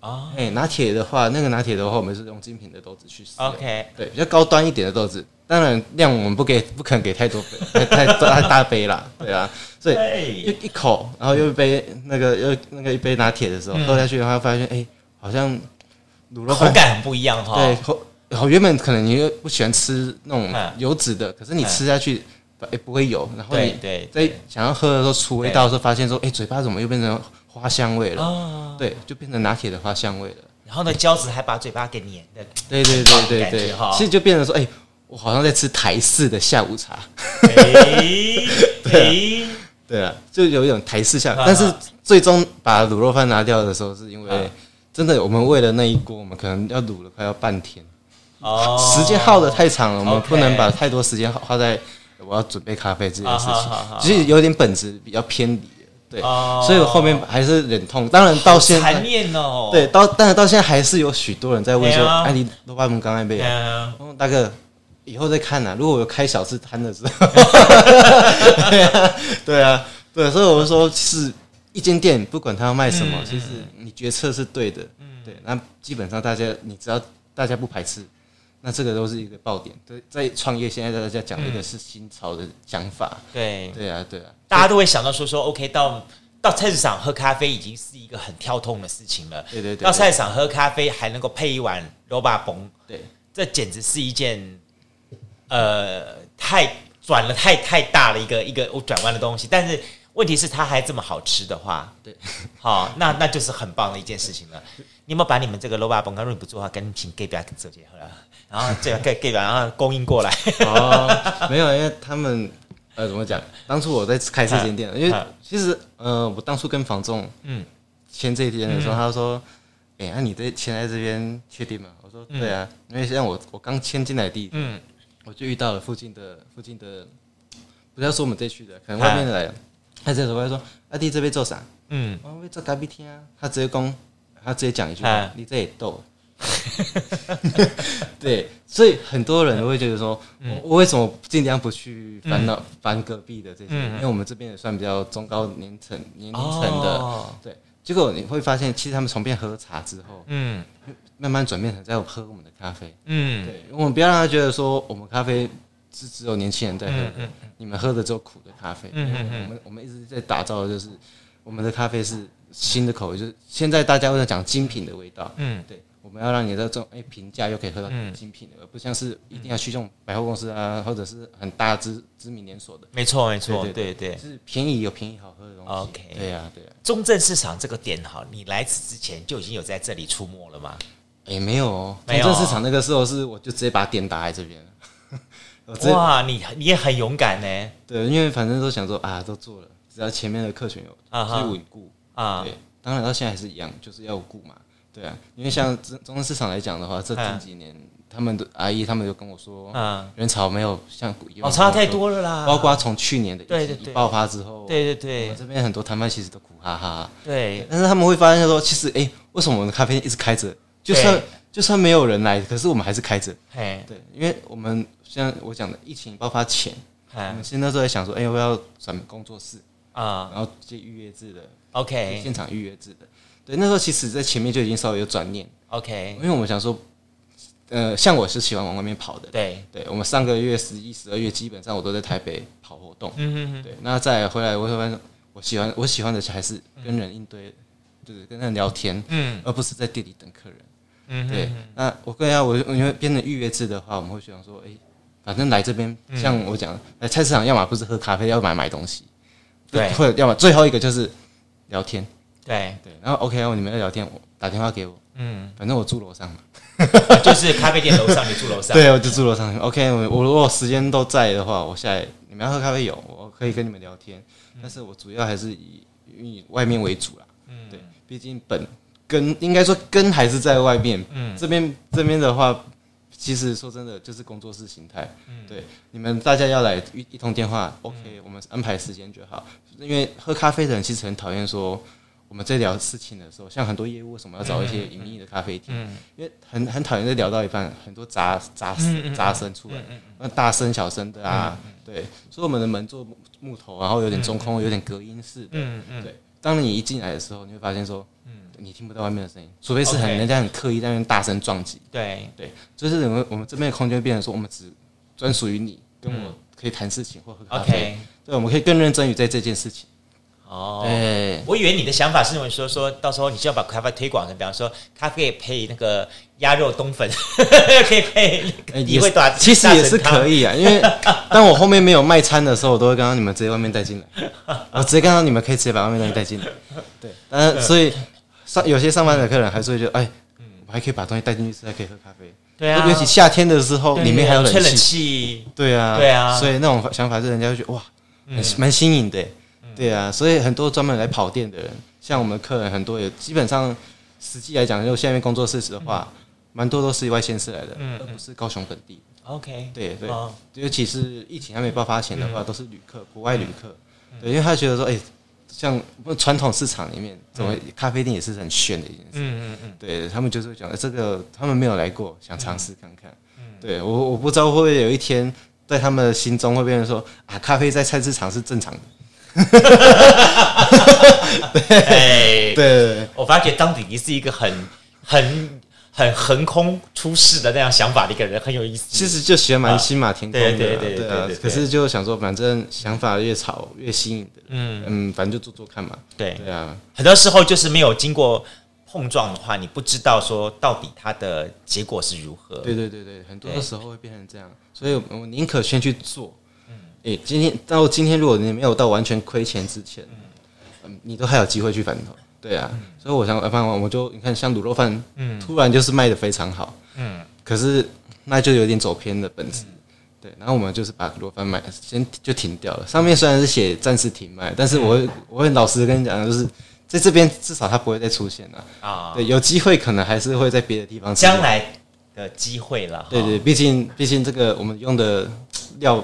哦，哎，拿铁的话，那个拿铁的话，我们是用精品的豆子去使用，OK，对，比较高端一点的豆子。当然量我们不给，不肯给太多杯，太太太大杯啦，对啊，所以一一口，然后又一杯那个又那个一杯拿铁的时候喝下去的话，发现哎、欸，好像卤肉口感很不一样哈。对，口原本可能你又不喜欢吃那种油脂的，可是你吃下去也不会有，然后你在想要喝的时候出味道的时候，发现说哎、欸，嘴巴怎么又变成花香味了？对，就变成拿铁的花香味了。然后呢，胶质还把嘴巴给黏的，对对对对对，其实就变成说哎。欸我好像在吃台式的下午茶，对对啊，就有一种台式下午。但是最终把卤肉饭拿掉的时候，是因为真的，我们为了那一锅，我们可能要卤了快要半天，哦，时间耗的太长了，我们不能把太多时间花在我要准备咖啡这件事情，其实有点本质比较偏离，对，所以我后面还是忍痛。当然到现在，对，到但是到现在还是有许多人在问说，哎，你卤肉饭刚才没有？大哥。以后再看呐、啊。如果有开小吃摊的时候，对啊，对啊，对，所以我就说，是一间店，不管他要卖什么，其实你决策是对的，嗯，对。那基本上大家，你只要大家不排斥，那这个都是一个爆点。对，在创业，现在大家讲的是新潮的想法，对，对啊，对啊，大家都会想到说说，OK，到到菜市场喝咖啡已经是一个很跳痛的事情了，对对对。到菜市场喝咖啡还能够配一碗罗巴崩，对，这简直是一件。呃，太转了太太大了一个一个我转弯的东西，但是问题是它还这么好吃的话，对，好，那那就是很棒的一件事情了。你有没有把你们这个卤肉饭，如果你不做的话，赶紧请隔壁做结合了，然后这个给给然后供应过来？哦，没有，因为他们呃怎么讲？当初我在开这间店，因为其实呃我当初跟房仲嗯签这一间的时候，他说，哎，那你这签在这边确定吗？我说对啊，因为像我我刚签进来的嗯。我就遇到了附近的附近的，不要说我们这区的，可能外面的来，他直接过来说：“阿弟这边做啥？”嗯，我会做咖啡厅啊。他直接讲，他直接讲一句话：“你这也逗。” 对，所以很多人都会觉得说，我为什么尽量不去烦恼烦隔壁的这些？因为我们这边也算比较中高年层年龄层的，对。结果你会发现，其实他们从变喝茶之后，嗯。慢慢转变成在喝我们的咖啡，嗯，对，我们不要让他觉得说我们咖啡是只有年轻人在喝的，嗯嗯、你们喝的只有苦的咖啡，嗯嗯嗯、我们我们一直在打造的就是我们的咖啡是新的口味，就是现在大家会在讲精品的味道，嗯，对，我们要让你的这种哎平价又可以喝到精品的，而不像是一定要去这种百货公司啊，或者是很大知知名连锁的，没错没错，对对，是便宜有便宜好喝的东西，OK，对呀对呀，中正市场这个点哈，你来此之前就已经有在这里出没了吗？也没有哦，中正市场那个时候是我就直接把店打在这边了。哇，你你也很勇敢呢。对，因为反正都想说啊，都做了，只要前面的客群有去稳固啊。对，当然到现在还是一样，就是要顾嘛。对啊，因为像中中正市场来讲的话，这近几年他们的阿姨他们就跟我说，啊，人潮没有像哦差太多了啦。包括从去年的疫情爆发之后，对对对，这边很多摊贩其实都苦哈哈。对，但是他们会发现说，其实哎，为什么我们的咖啡店一直开着？就算就算没有人来，可是我们还是开着。嘿，对，因为我们像我讲的，疫情爆发前，我们其实那时候在想说，哎，要不要转工作室啊？然后接预约制的，OK，现场预约制的。对，那时候其实在前面就已经稍微有转念，OK，因为我们想说，呃，像我是喜欢往外面跑的，对，对，我们上个月十一、十二月基本上我都在台北跑活动，嗯嗯嗯，对，那再回来我会发现，我喜欢我喜欢的还是跟人应对，就是跟人聊天，嗯，而不是在店里等客人，嗯，对。那我跟下我因为变成预约制的话，我们会想说，哎，反正来这边，像我讲，来菜市场，要么不是喝咖啡，要么买东西，对，或者要么最后一个就是聊天，对对。然后 OK，你们要聊天，我打电话给我，嗯，反正我住楼上嘛。就是咖啡店楼上，你住楼上。对，我就住楼上。OK，我我如果时间都在的话，我下来你们要喝咖啡有，我可以跟你们聊天。但是我主要还是以以外面为主啦。嗯，对，毕竟本根应该说根还是在外面。嗯，这边这边的话，其实说真的就是工作室形态。嗯，对，你们大家要来一一通电话，OK，我们安排时间就好。因为喝咖啡的人其实很讨厌说。我们在聊事情的时候，像很多业务为什么要找一些隐秘的咖啡厅？因为很很讨厌在聊到一半，很多杂杂杂声出来，那大声小声的啊，对。所以我们的门做木头，然后有点中空，有点隔音式的。对。当你一进来的时候，你会发现说，你听不到外面的声音，除非是很人家很刻意在那边大声撞击。对对，就是我们我们这边的空间变成说，我们只专属于你，跟我可以谈事情或喝咖啡。对，我们可以更认真于在这件事情。哦，对，我以为你的想法是认为说，说到时候你就要把咖啡推广成，比方说咖啡配那个鸭肉冬粉，可以配，你会打，其实也是可以啊。因为 当我后面没有卖餐的时候，我都会刚刚你们直接外面带进来，我直接刚刚你们可以直接把外面东西带进来。对，但是所以上有些上班的客人还是会觉得，哎，我还可以把东西带进去吃，还可以喝咖啡。对啊，尤其夏天的时候，里面还有冷气。对啊，对啊，所以那种想法是人家会觉得哇，蛮新颖的。对啊，所以很多专门来跑店的人，像我们客人很多也基本上，实际来讲，就下面工作室的话，蛮多都是外县市来的，而不是高雄本地。OK，对对，尤其是疫情还没爆发前的话，都是旅客，国外旅客。对，因为他觉得说，哎，像传统市场里面，怎么咖啡店也是很炫的一件事。嗯嗯嗯。对他们就是会讲，这个他们没有来过，想尝试看看。对我我不知道会不会有一天，在他们的心中会变成说，啊，咖啡在菜市场是正常的。哈哈哈对对，我发觉当弟弟是一个很很很横空出世的那样想法的一个人，很有意思。其实就喜欢蛮新马天空的，对对对对。可是就想说，反正想法越吵越新颖的，嗯嗯，反正就做做看嘛。对对啊，很多时候就是没有经过碰撞的话，你不知道说到底它的结果是如何。对对对对，很多的时候会变成这样，所以我宁可先去做。诶，今天到今天，如果你没有到完全亏钱之前，嗯，你都还有机会去反头，对啊，所以我想，反正我就你看，像卤肉饭，嗯，突然就是卖的非常好，嗯，可是那就有点走偏的本质，对，然后我们就是把卤肉饭卖先就停掉了。上面虽然是写暂时停卖，但是我会我会老实的跟你讲，就是在这边至少它不会再出现了啊，对，有机会可能还是会在别的地方将来的机会了，对对，毕竟毕竟这个我们用的料。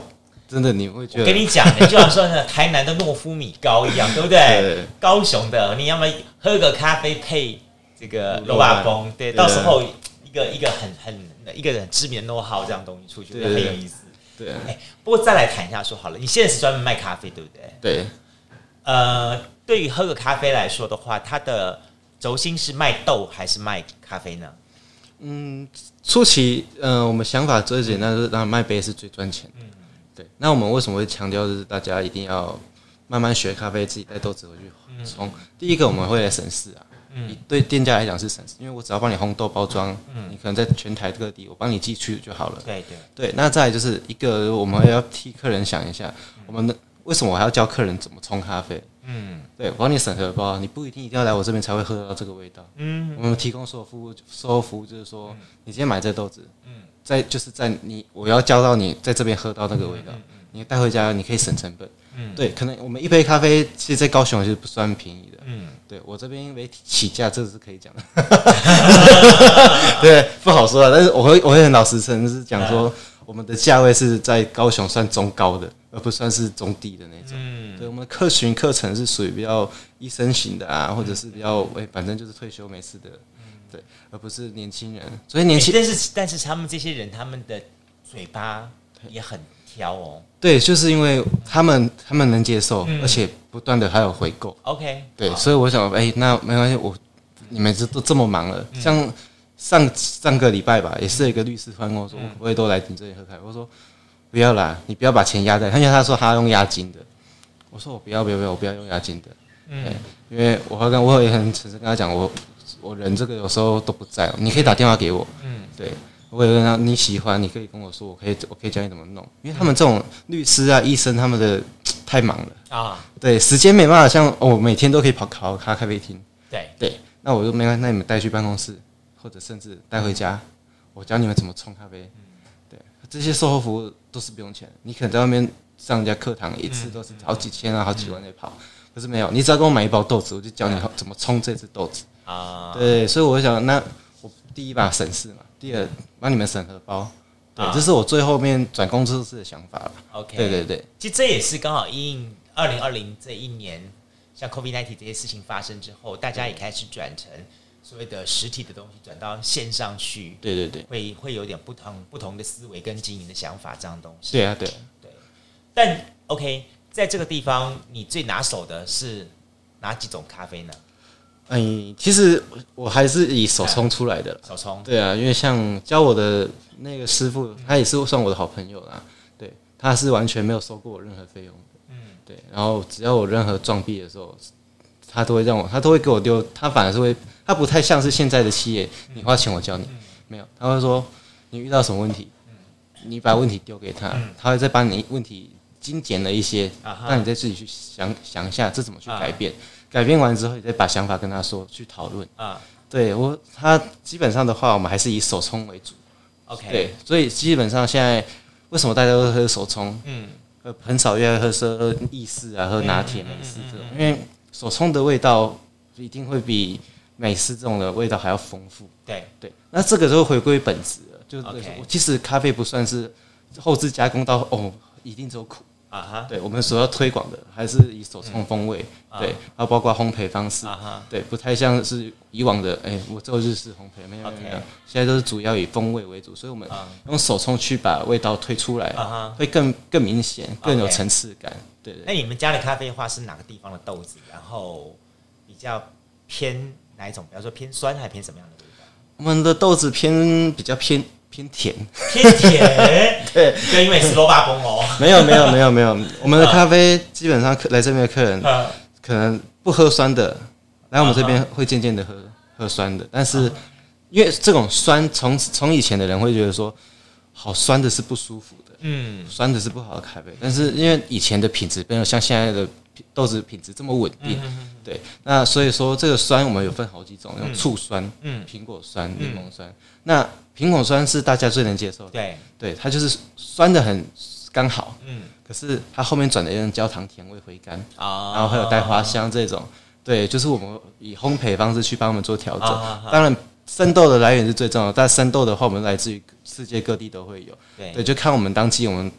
真的你会觉得？我跟你讲，你就像说呢，台南的诺夫米糕一样，对不对？高雄的，你要么喝个咖啡配这个肉瓦风，对，到时候一个一个很很一个很知名的 know how 这样东西出去，很有意思。对，哎，不过再来谈一下，说好了，你现在是专门卖咖啡，对不对？对。呃，对于喝个咖啡来说的话，它的轴心是卖豆还是卖咖啡呢？嗯，初期，嗯，我们想法最简单，就是让卖杯是最赚钱。嗯。对，那我们为什么会强调就是大家一定要慢慢学咖啡，自己带豆子回去冲？第一个我们会来审视啊，嗯，对店家来讲是省事，因为我只要帮你烘豆包装，嗯，你可能在全台各地我帮你寄去就好了。对对对，那再来就是一个我们要替客人想一下，我们的为什么我还要教客人怎么冲咖啡？嗯，对，我帮你审核包，你不一定一定要来我这边才会喝到这个味道。嗯，我们提供所有服务，售后服务就是说，你今天买这豆子，嗯。在就是在你我要教到你在这边喝到那个味道，你带回家你可以省成本。嗯，对，可能我们一杯咖啡其实，在高雄其实不算便宜的。嗯，对我这边因为起价这是可以讲的。对，不好说啊，但是我会我会很老实诚实讲说，我们的价位是在高雄算中高的，而不算是中低的那种。嗯，对，我们的客群课程是属于比较医生型的啊，或者是比较哎，反正就是退休没事的。对，而不是年轻人，所以年轻、欸，但是但是他们这些人，他们的嘴巴也很挑哦。对，就是因为他们他们能接受，嗯、而且不断的还有回购。OK，对，所以我想，哎、欸，那没关系，我你们这都这么忙了，嗯、像上上个礼拜吧，也是一个律师突然跟我说，嗯、我也都来你这里喝咖啡。我说不要啦，你不要把钱压在，他因为他说他用押金的，我说我不要不要不要，我不要用押金的。嗯，因为我刚刚我也很诚实跟他讲，我我人这个有时候都不在，你可以打电话给我。嗯，对，我也问他你喜欢，你可以跟我说，我可以我可以教你怎么弄。因为他们这种律师啊、医生，他们的太忙了啊，对，时间没办法像哦，每天都可以跑考咖咖啡厅。对对，那我就没关系，那你们带去办公室，或者甚至带回家，我教你们怎么冲咖啡。对，这些售后服务都是不用钱，你可能在外面上人家课堂一次都是好几千啊、好几万在跑。可是没有，你只要给我买一包豆子，我就教你怎么冲这支豆子啊。对，所以我想，那我第一把审视嘛，第二帮你们审核包，对，这是我最后面转工作室的想法了。OK，对对对，其实这也是刚好因应二零二零这一年，像 COVID-19 这些事情发生之后，大家也开始转成所谓的实体的东西转到线上去。对对对，会会有点不同不同的思维跟经营的想法这样东西。对啊，对对，但 OK。在这个地方，你最拿手的是哪几种咖啡呢？嗯，其实我还是以手冲出来的。手冲。对啊，因为像教我的那个师傅，他也是算我的好朋友啦。对，他是完全没有收过我任何费用的。嗯，对。然后只要我任何撞壁的时候，他都会让我，他都会给我丢。他反而是会，他不太像是现在的企业，你花钱我教你，没有，他会说你遇到什么问题，你把问题丢给他，他会再把你问题。精简了一些，让你再自己去想想一下，这怎么去改变？改变完之后，你再把想法跟他说，去讨论。啊，对我，他基本上的话，我们还是以手冲为主。OK，对，所以基本上现在为什么大家都喝手冲？嗯，很少愿意喝喝意式啊，喝拿铁、美式这种，因为手冲的味道一定会比美式这种的味道还要丰富。对对，那这个就回归本质了，就是其实咖啡不算是后置加工到哦，一定只有苦。啊哈，对我们所要推广的还是以手冲风味，对，还有包括烘焙方式，对，不太像是以往的，哎，我做日式烘焙，没有没有，现在都是主要以风味为主，所以我们用手冲去把味道推出来，啊会更更明显，更有层次感。对对。那你们家的咖啡的话是哪个地方的豆子？然后比较偏哪一种？比方说偏酸还是偏什么样的味道？我们的豆子偏比较偏。偏甜，偏甜，对，因为是罗巴崩哦。没有，没有，没有，没有。我们的咖啡基本上客来这边的客人，可能不喝酸的，来我们这边会渐渐的喝喝酸的。但是因为这种酸，从从以前的人会觉得说，好酸的是不舒服的，嗯，酸的是不好的咖啡。但是因为以前的品质没有像现在的豆子品质这么稳定，对，那所以说这个酸我们有分好几种，用醋酸，嗯，苹果酸、柠檬酸，那。苹果酸是大家最能接受的，对，对，它就是酸的很刚好，嗯，可是它后面转的有点焦糖甜味回甘，啊，然后还有带花香这种，对，就是我们以烘焙方式去帮我们做调整。当然，生豆的来源是最重要的，但生豆的话，我们来自于世界各地都会有，对，就看我们当季我们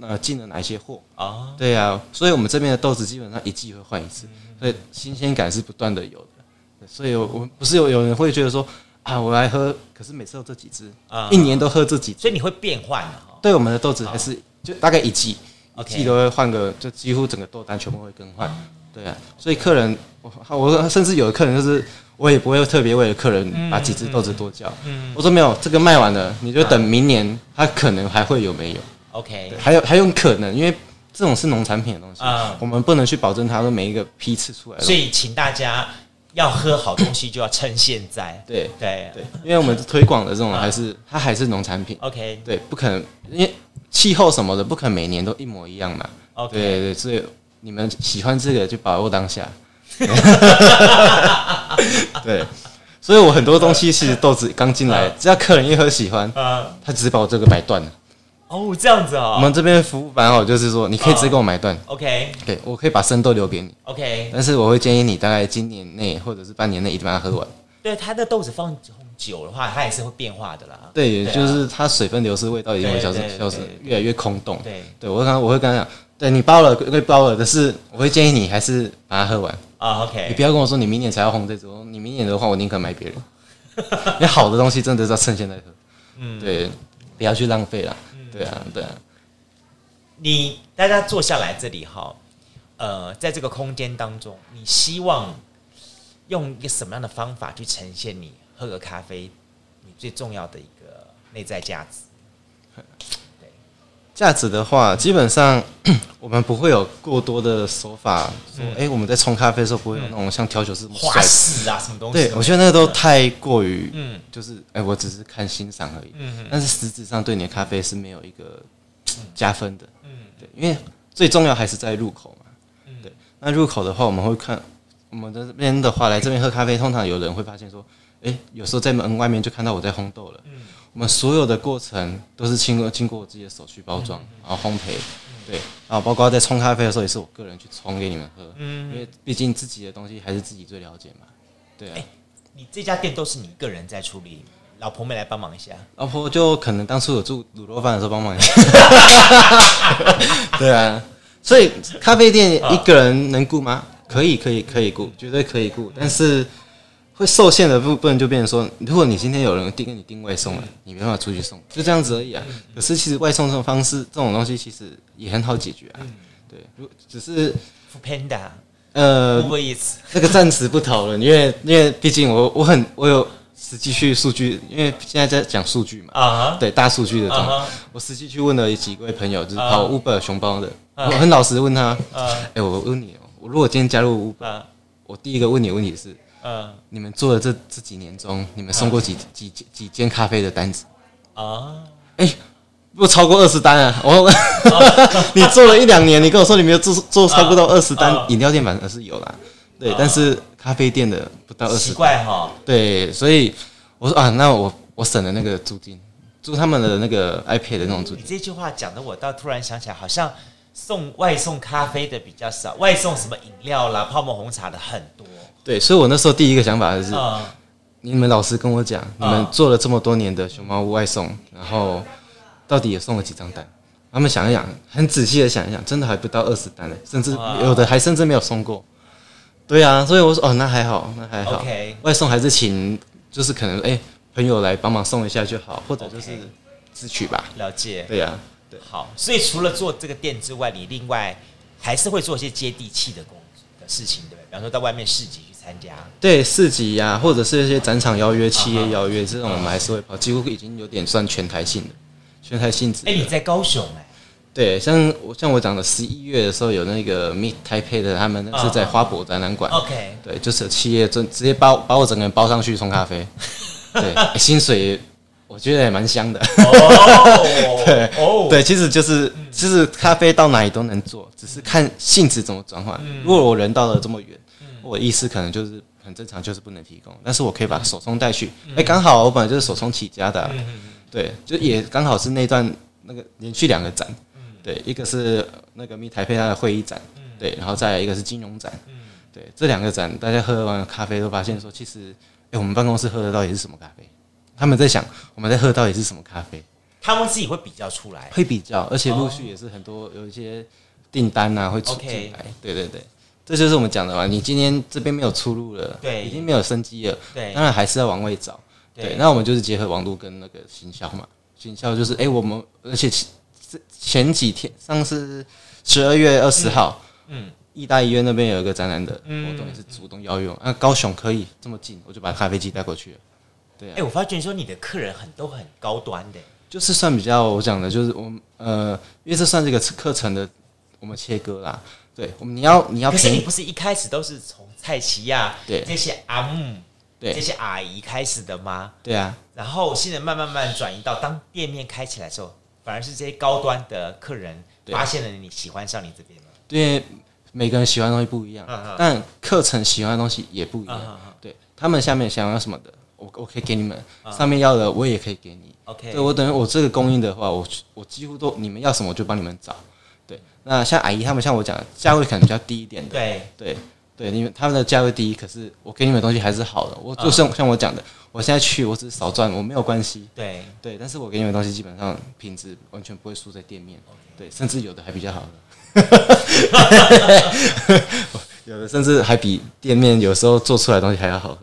呃进了哪些货。啊，对啊，所以我们这边的豆子基本上一季会换一次，所以新鲜感是不断的有的，所以我们不是有有人会觉得说。啊，我来喝，可是每次都这几支，啊，一年都喝这几支，所以你会变换的哈。对，我们的豆子还是就大概一季，一季都会换个，就几乎整个豆单全部会更换。对啊，所以客人，我我甚至有的客人就是，我也不会特别为了客人把几只豆子多叫。嗯，我说没有，这个卖完了，你就等明年，它可能还会有没有？OK，还有还有可能，因为这种是农产品的东西，我们不能去保证它的每一个批次出来。所以请大家。要喝好东西就要趁现在，对对。对，因为我们推广的这种还是它还是农产品，OK，对，不可能，因为气候什么的不可能每年都一模一样嘛，OK，对对，所以你们喜欢这个就把握当下，对，所以我很多东西其实豆子刚进来，只要客人一喝喜欢，他只是把我这个买断了。哦，这样子啊，我们这边服务蛮好，就是说你可以直接跟我买断，OK，对，我可以把生豆留给你，OK，但是我会建议你大概今年内或者是半年内一定把它喝完。对，它的豆子放久的话，它也是会变化的啦。对，就是它水分流失，味道一定会消失，消失，越来越空洞。对，对我刚刚我会跟他讲，对你包了，会包了，但是我会建议你还是把它喝完。啊，OK，你不要跟我说你明年才要烘这种，你明年的话我宁可买别人，因为好的东西真的是要趁现在喝，嗯，对，不要去浪费了。对啊，对啊，你大家坐下来这里哈，呃，在这个空间当中，你希望用一个什么样的方法去呈现你喝个咖啡你最重要的一个内在价值？价值的话，基本上 我们不会有过多的手法说，哎、我们在冲咖啡的时候不会有那种像调酒师这么花式啊，什么东西？对，我觉得那个都太过于，嗯，就是哎、欸，我只是看欣赏而已，嗯，但是实质上对你的咖啡是没有一个加分的，嗯，对，因为最重要还是在入口嘛，嗯，对，那入口的话，我们会看我们这边的话，来这边喝咖啡，通常有人会发现说，哎、欸，有时候在门外面就看到我在烘豆了，嗯。我们所有的过程都是经过经过我自己的手去包装，然后烘焙，对，然后包括在冲咖啡的时候也是我个人去冲给你们喝，嗯，因为毕竟自己的东西还是自己最了解嘛，对啊。欸，你这家店都是你一个人在处理，老婆没来帮忙一下？老婆就可能当初有做卤肉饭的时候帮忙一下，对啊。所以咖啡店一个人能顾吗？可以，可以，可以顾，绝对可以顾，但是。会受限的部分就变成说，如果你今天有人订跟你定外送了，你没办法出去送，就这样子而已啊。可是其实外送这种方式，这种东西其实也很好解决啊。对，如只是 Panda，呃，不好意思，这个暂时不讨论，因为因为毕竟我我很我有实际去数据，因为现在在讲数据嘛。啊对，大数据的东西，我实际去问了几位朋友，就是跑 Uber 熊包的，我很老实问他，哎，我问你，我如果今天加入 Uber，我第一个问你的问题是。嗯，你们做的这这几年中，你们送过几几几几间咖啡的单子啊？哎，不超过二十单啊！我，你做了一两年，你跟我说你没有做做超过到二十单，饮料店反而是有啦，对，但是咖啡店的不到二十。奇怪哈。对，所以我说啊，那我我省了那个租金，租他们的那个 iPad 的那种租金。你这句话讲的，我倒突然想起来，好像送外送咖啡的比较少，外送什么饮料啦、泡沫红茶的很多。对，所以我那时候第一个想法就是，你们老师跟我讲，你们做了这么多年的熊猫屋外送，然后到底也送了几张单？他们想一想，很仔细的想一想，真的还不到二十单呢，甚至有的还甚至没有送过。对啊，所以我说哦，那还好，那还好。外送还是请，就是可能哎朋友来帮忙送一下就好，或者就是自取吧。了解。对啊，对。好，所以除了做这个店之外，你另外还是会做一些接地气的工的事情，对不对？比方说到外面市集去。参加对市集呀，或者是一些展场邀约、企业邀约这种，我们还是会跑，几乎已经有点算全台性的，全台性质。哎，你在高雄哎？对，像我像我讲的，十一月的时候有那个 Meet Taipei 的，他们是在花博展览馆。OK，对，就是企业就直接包把我整个人包上去冲咖啡，对，薪水我觉得也蛮香的。哦，对，对，其实就是其实咖啡到哪里都能做，只是看性质怎么转换。如果我人到了这么远。我意思可能就是很正常，就是不能提供，但是我可以把手冲带去。哎，刚好我本来就是手冲起家的，对，就也刚好是那段那个连续两个展，对，一个是那个密台配他的会议展，对，然后再来一个是金融展，对，这两个展大家喝完咖啡都发现说，其实哎，我们办公室喝的到底是什么咖啡？他们在想我们在喝到底是什么咖啡？他们自己会比较出来，会比较，而且陆续也是很多有一些订单啊会出进来，对对对。这就是我们讲的嘛，你今天这边没有出路了，对，已经没有生机了，对，当然还是要往外找，对，那我们就是结合网络跟那个行销嘛，行销就是，哎，我们而且前前几天上次十二月二十号，嗯，义大医院那边有一个展览的活动，也是主动邀约，啊，高雄可以这么近，我就把咖啡机带过去了，对，哎，我发觉说你的客人很都很高端的，就是算比较我讲的，就是我们呃，因为这算这个课程的，我们切割啦。对，我们你要你要，可是你不是一开始都是从蔡奇亚对这些阿姆对这些阿姨开始的吗？对啊，然后现在慢慢慢转移到当店面开起来的时候，反而是这些高端的客人发现了你喜欢上你这边了。对，每个人喜欢的东西不一样，但课程喜欢的东西也不一样。对，他们下面想要什么的，我我可以给你们；上面要的我也可以给你。OK，对我等于我这个供应的话，我我几乎都你们要什么我就帮你们找。对那像阿姨他们像我讲，价位可能比较低一点的，对对对，因为他们的价位低，可是我给你们的东西还是好的。我就像像我讲的，我现在去我只是少赚，我没有关系。对对，但是我给你们的东西基本上品质完全不会输在店面，对，甚至有的还比较好的，有的甚至还比店面有时候做出来的东西还要好喝。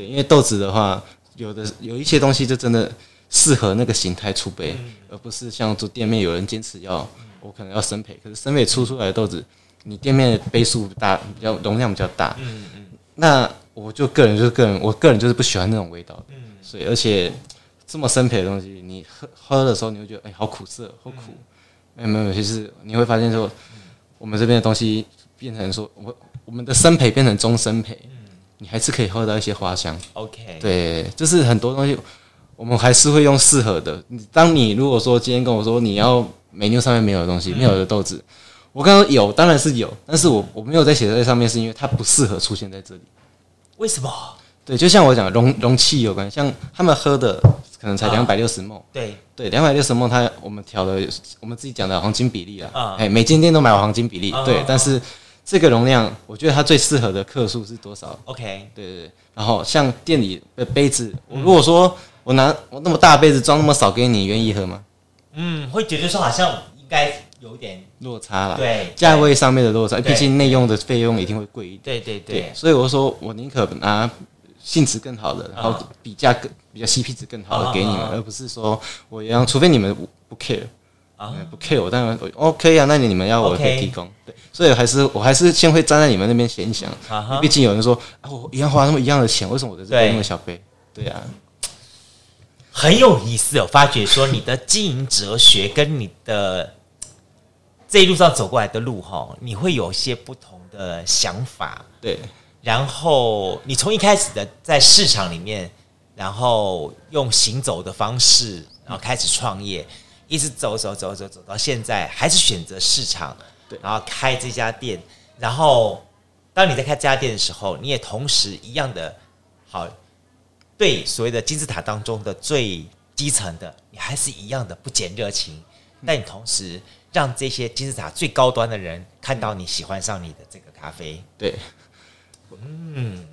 对，因为豆子的话，有的有一些东西就真的适合那个形态出杯，而不是像做店面有人坚持要。我可能要生培，可是生培出出来的豆子，你店面的杯数大，比较容量比较大，嗯嗯，那我就个人就是个人，我个人就是不喜欢那种味道，的，所以而且这么生培的东西，你喝喝的时候你会觉得哎、欸，好苦涩，好苦，没有没有，其实你会发现说，我们这边的东西变成说，我我们的生培变成中深焙，你还是可以喝到一些花香，OK，对，就是很多东西。我们还是会用适合的。当你如果说今天跟我说你要 menu 上面没有的东西，没有的豆子，我刚刚有，当然是有，但是我我没有在写在上面，是因为它不适合出现在这里。为什么？对，就像我讲容容器有关，像他们喝的可能才两百六十 ml，对对，两百六十 ml，它我们调的我们自己讲的黄金比例啊，哎，每间店都买黄金比例，对，但是这个容量，我觉得它最适合的克数是多少？OK，对对对。然后像店里的杯子，我如果说。我拿我那么大杯子装那么少给你，愿意喝吗？嗯，会觉得说好像应该有点落差了，对，价位上面的落差，毕竟内用的费用一定会贵一点。对对对，所以我说我宁可拿性质更好的，然后比价更比较 CP 值更好的给你们，而不是说我要，除非你们不 care 啊，不 care 我当然 OK 啊，那你们要我可以提供，对，所以还是我还是先会站在你们那边先想，毕竟有人说啊，我一样花那么一样的钱，为什么我的这杯那么小杯？对呀。很有意思哦，发觉说你的经营哲学跟你的这一路上走过来的路哈，你会有一些不同的想法。对，然后你从一开始的在市场里面，然后用行走的方式，然后开始创业，一直走走走走走到现在，还是选择市场，对，然后开这家店。然后当你在开这家店的时候，你也同时一样的好。对所谓的金字塔当中的最基层的，你还是一样的不减热情，但你同时让这些金字塔最高端的人看到你喜欢上你的这个咖啡。对，嗯，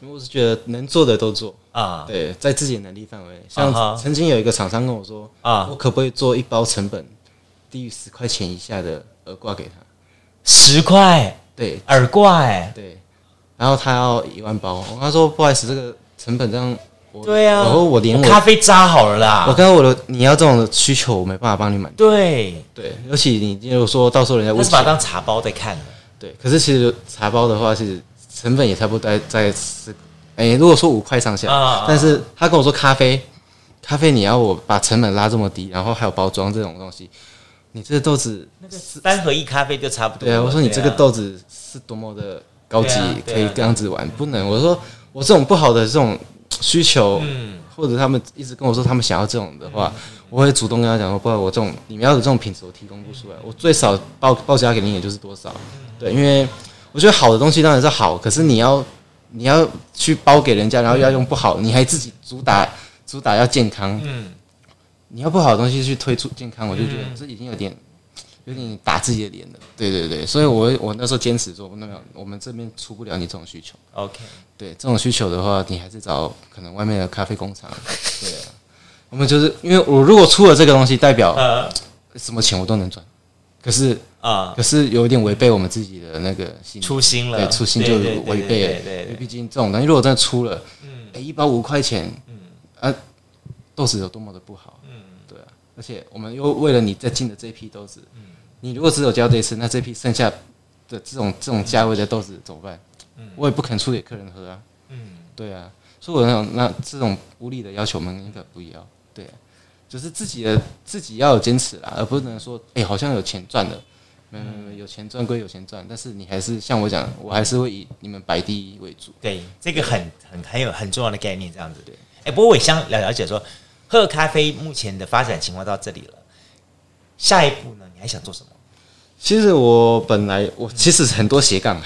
我是觉得能做的都做啊。对，在自己的能力范围，像曾经有一个厂商跟我说啊，我可不可以做一包成本低于十块钱以下的耳挂给他？十块？对，耳挂。对，然后他要一万包，我跟他说不好意思，这个成本这样。对啊，然后我连我咖啡渣好了啦。我刚刚我的你要这种的需求，我没办法帮你满足。对对，尤其你如果说到时候人家，我是把它当茶包在看的。对，可是其实茶包的话，其实成本也差不多在在是，哎，如果说五块上下，但是他跟我说咖啡，咖啡你要我把成本拉这么低，然后还有包装这种东西，你这个豆子那个三合一咖啡就差不多。对啊，我说你这个豆子是多么的高级，可以这样子玩，不能。我说我这种不好的这种。需求，嗯，或者他们一直跟我说他们想要这种的话，我会主动跟他讲说，不然我这种你们要的这种品质我提供不出来，我最少报报价给你也就是多少，对，因为我觉得好的东西当然是好，可是你要你要去包给人家，然后要用不好，你还自己主打主打要健康，嗯，你要不好的东西去推出健康，我就觉得这已经有点。有点打自己的脸了，对对对，所以我我那时候坚持说，那个我们这边出不了你这种需求。OK，对这种需求的话，你还是找可能外面的咖啡工厂。对啊，我们就是因为我如果出了这个东西，代表什么钱我都能赚，可是啊，可是有一点违背我们自己的那个心初心了，对，初心就违背了。对，因为毕竟这种东西如果真的出了，嗯，一包五块钱，嗯。啊，豆子有多么的不好，嗯，对啊，而且我们又为了你再进的这批豆子，嗯。你如果只有交这一次，那这批剩下的这种这种价位的豆子怎么办？嗯，我也不肯出给客人喝啊。嗯，对啊，所以我想，那这种无理的要求，我们应该不要。对，就是自己的自己要有坚持啦，而不能说，哎、欸，好像有钱赚了，嗯有没有，有钱赚归有钱赚，但是你还是像我讲，我还是会以你们白第一为主。对，这个很很很有很重要的概念，这样子。对，哎、欸，不过我也想了了解说，喝咖啡目前的发展情况到这里了，下一步呢？你还想做什么？其实我本来我其实很多斜杠，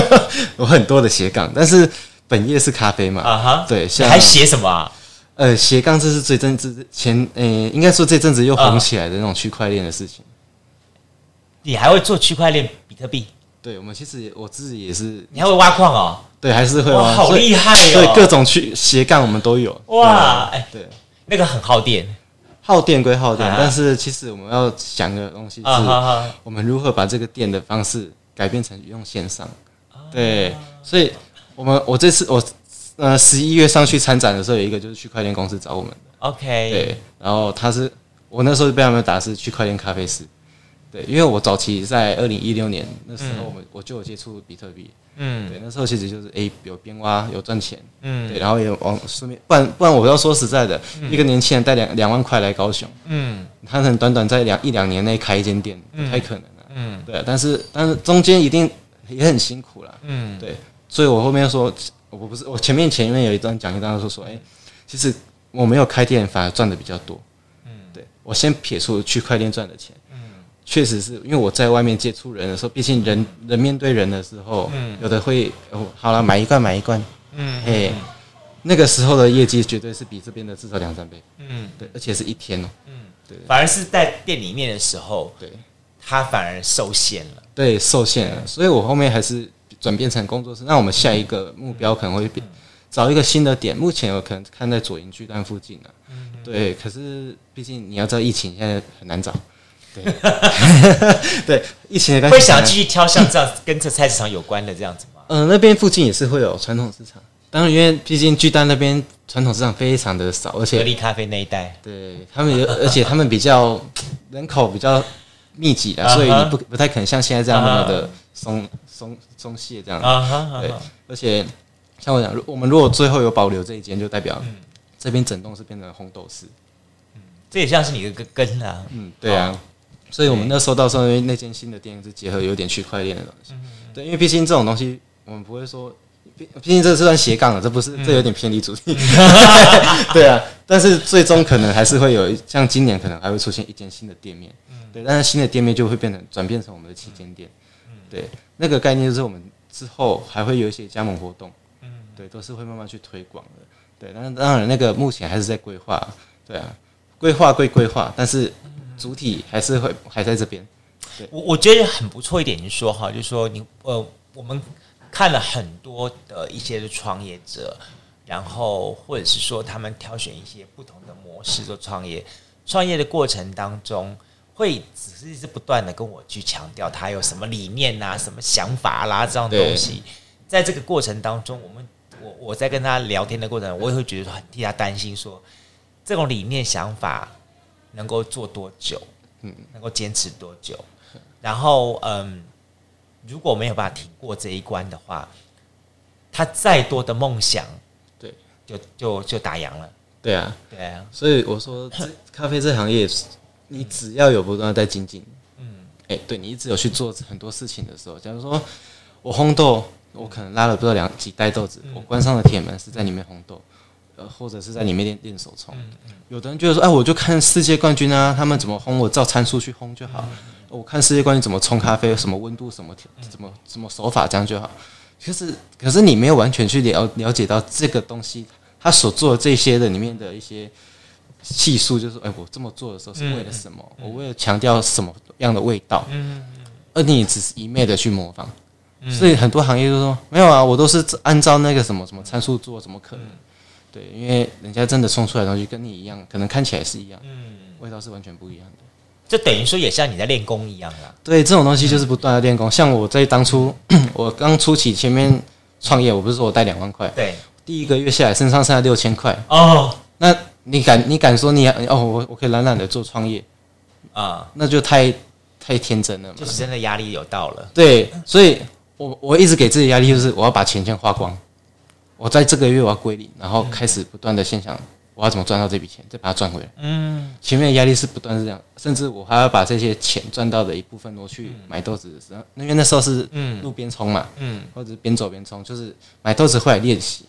我很多的斜杠，但是本业是咖啡嘛，啊哈、uh，huh. 对，像还写什么、啊？呃，斜杠这是最阵子前，诶、呃，应该说这阵子又红起来的那种区块链的事情。你还会做区块链比特币？对，我们其实我自己也是。你还会挖矿哦？对，还是会挖，好厉害哦！对，各种去斜杠我们都有。哇，哎，对，那个很耗电。耗电归耗电，但是其实我们要想的东西是，我们如何把这个电的方式改变成用线上。对，所以我们我这次我呃十一月上去参展的时候，有一个就是区块链公司找我们的。OK，对，然后他是我那时候被他们打是区块链咖啡师，对，因为我早期在二零一六年那时候，我们我就有接触比特币。嗯，对，那时候其实就是诶，有边挖，有赚钱。嗯，对，然后也往顺便，不然不然，我要说实在的，一个年轻人带两两万块来高雄，嗯，他可能短短在两一两年内开一间店，不太可能了。嗯，对，但是但是中间一定也很辛苦了。嗯，对，所以我后面说，我不是我前面前面有一段讲一段说说，哎，其实我没有开店，反而赚的比较多。嗯，对，我先撇出区块链赚的钱。确实是因为我在外面接触人的时候，毕竟人人面对人的时候，嗯，有的会哦，好了，买一罐买一罐，嗯，嘿，那个时候的业绩绝对是比这边的至少两三倍，嗯，对，而且是一天哦，嗯，对，反而是在店里面的时候，对，他反而受限了，对，受限了，所以我后面还是转变成工作室。那我们下一个目标可能会变，找一个新的点，目前有可能看在左营巨蛋附近呢，嗯，对，可是毕竟你要知道疫情现在很难找。对，对，疫情会想继续挑像这样跟这菜市场有关的这样子吗？嗯、呃，那边附近也是会有传统市场，当然因为毕竟巨蛋那边传统市场非常的少，而且格力咖啡那一带，对他们，而且他们比较人口比较密集的，所以你不不太可能像现在这样那么的松松松懈这样。子。对，而且像我讲，如我们如果最后有保留这一间，就代表这边整栋是变成烘豆室，嗯，这也像是你的根根啊，嗯，对啊。所以，我们那时候到时候，因为那间新的店是结合有点区块链的东西，对，因为毕竟这种东西，我们不会说，毕毕竟这是算斜杠的，这不是，这有点偏离主题，对啊。但是最终可能还是会有，像今年可能还会出现一间新的店面，对，但是新的店面就会变成转变成我们的旗舰店，对，那个概念就是我们之后还会有一些加盟活动，对，都是会慢慢去推广的，对，但是当然那个目前还是在规划，对啊，规划归规划，但是。主体还是会还在这边，对，我我觉得很不错一点，就是说哈，就是说你呃，我们看了很多的一些的创业者，然后或者是说他们挑选一些不同的模式做创业，创业的过程当中，会只是一直不断的跟我去强调他有什么理念啊、什么想法啦、啊、这样的东西，在这个过程当中，我们我我在跟他聊天的过程，我也会觉得很替他担心说，说这种理念想法。能够做多久？嗯，能够坚持多久？然后，嗯，如果没有办法挺过这一关的话，他再多的梦想，对，就就就打烊了。对啊，对啊。所以我说，这咖啡这行业，你只要有不断的在精进，嗯，哎，对你一直有去做很多事情的时候，假如说我烘豆，我可能拉了不知道两几袋豆子，我关上了铁门是在里面烘豆。呃，或者是在里面练练手冲，有的人觉得说，哎，我就看世界冠军啊，他们怎么烘，我照参数去烘就好。我看世界冠军怎么冲咖啡，什么温度，什么调，怎么什么手法，这样就好。可是，可是你没有完全去了了解到这个东西，他所做的这些的里面的一些系数，就是，哎，我这么做的时候是为了什么？我为了强调什么样的味道？嗯而你只是一昧的去模仿，所以很多行业都说没有啊，我都是按照那个什么什么参数做，怎么可能？对，因为人家真的冲出来的东西跟你一样，可能看起来是一样，嗯，味道是完全不一样的。就等于说也像你在练功一样啊。对，这种东西就是不断的练功。像我在当初，我刚初期前面创业，我不是说我带两万块，对，第一个月下来身上剩下六千块哦。那你敢你敢说你哦，我我可以懒懒的做创业啊？那就太太天真了嘛。就是真的压力有到了。对，所以我我一直给自己压力就是我要把钱先花光。我在这个月我要归零，然后开始不断的先想我要怎么赚到这笔钱，再把它赚回来。嗯，前面的压力是不断是这样，甚至我还要把这些钱赚到的一部分挪去买豆子的时候，因为那时候是路边冲嘛，嗯，或者是边走边冲，就是买豆子回来练习。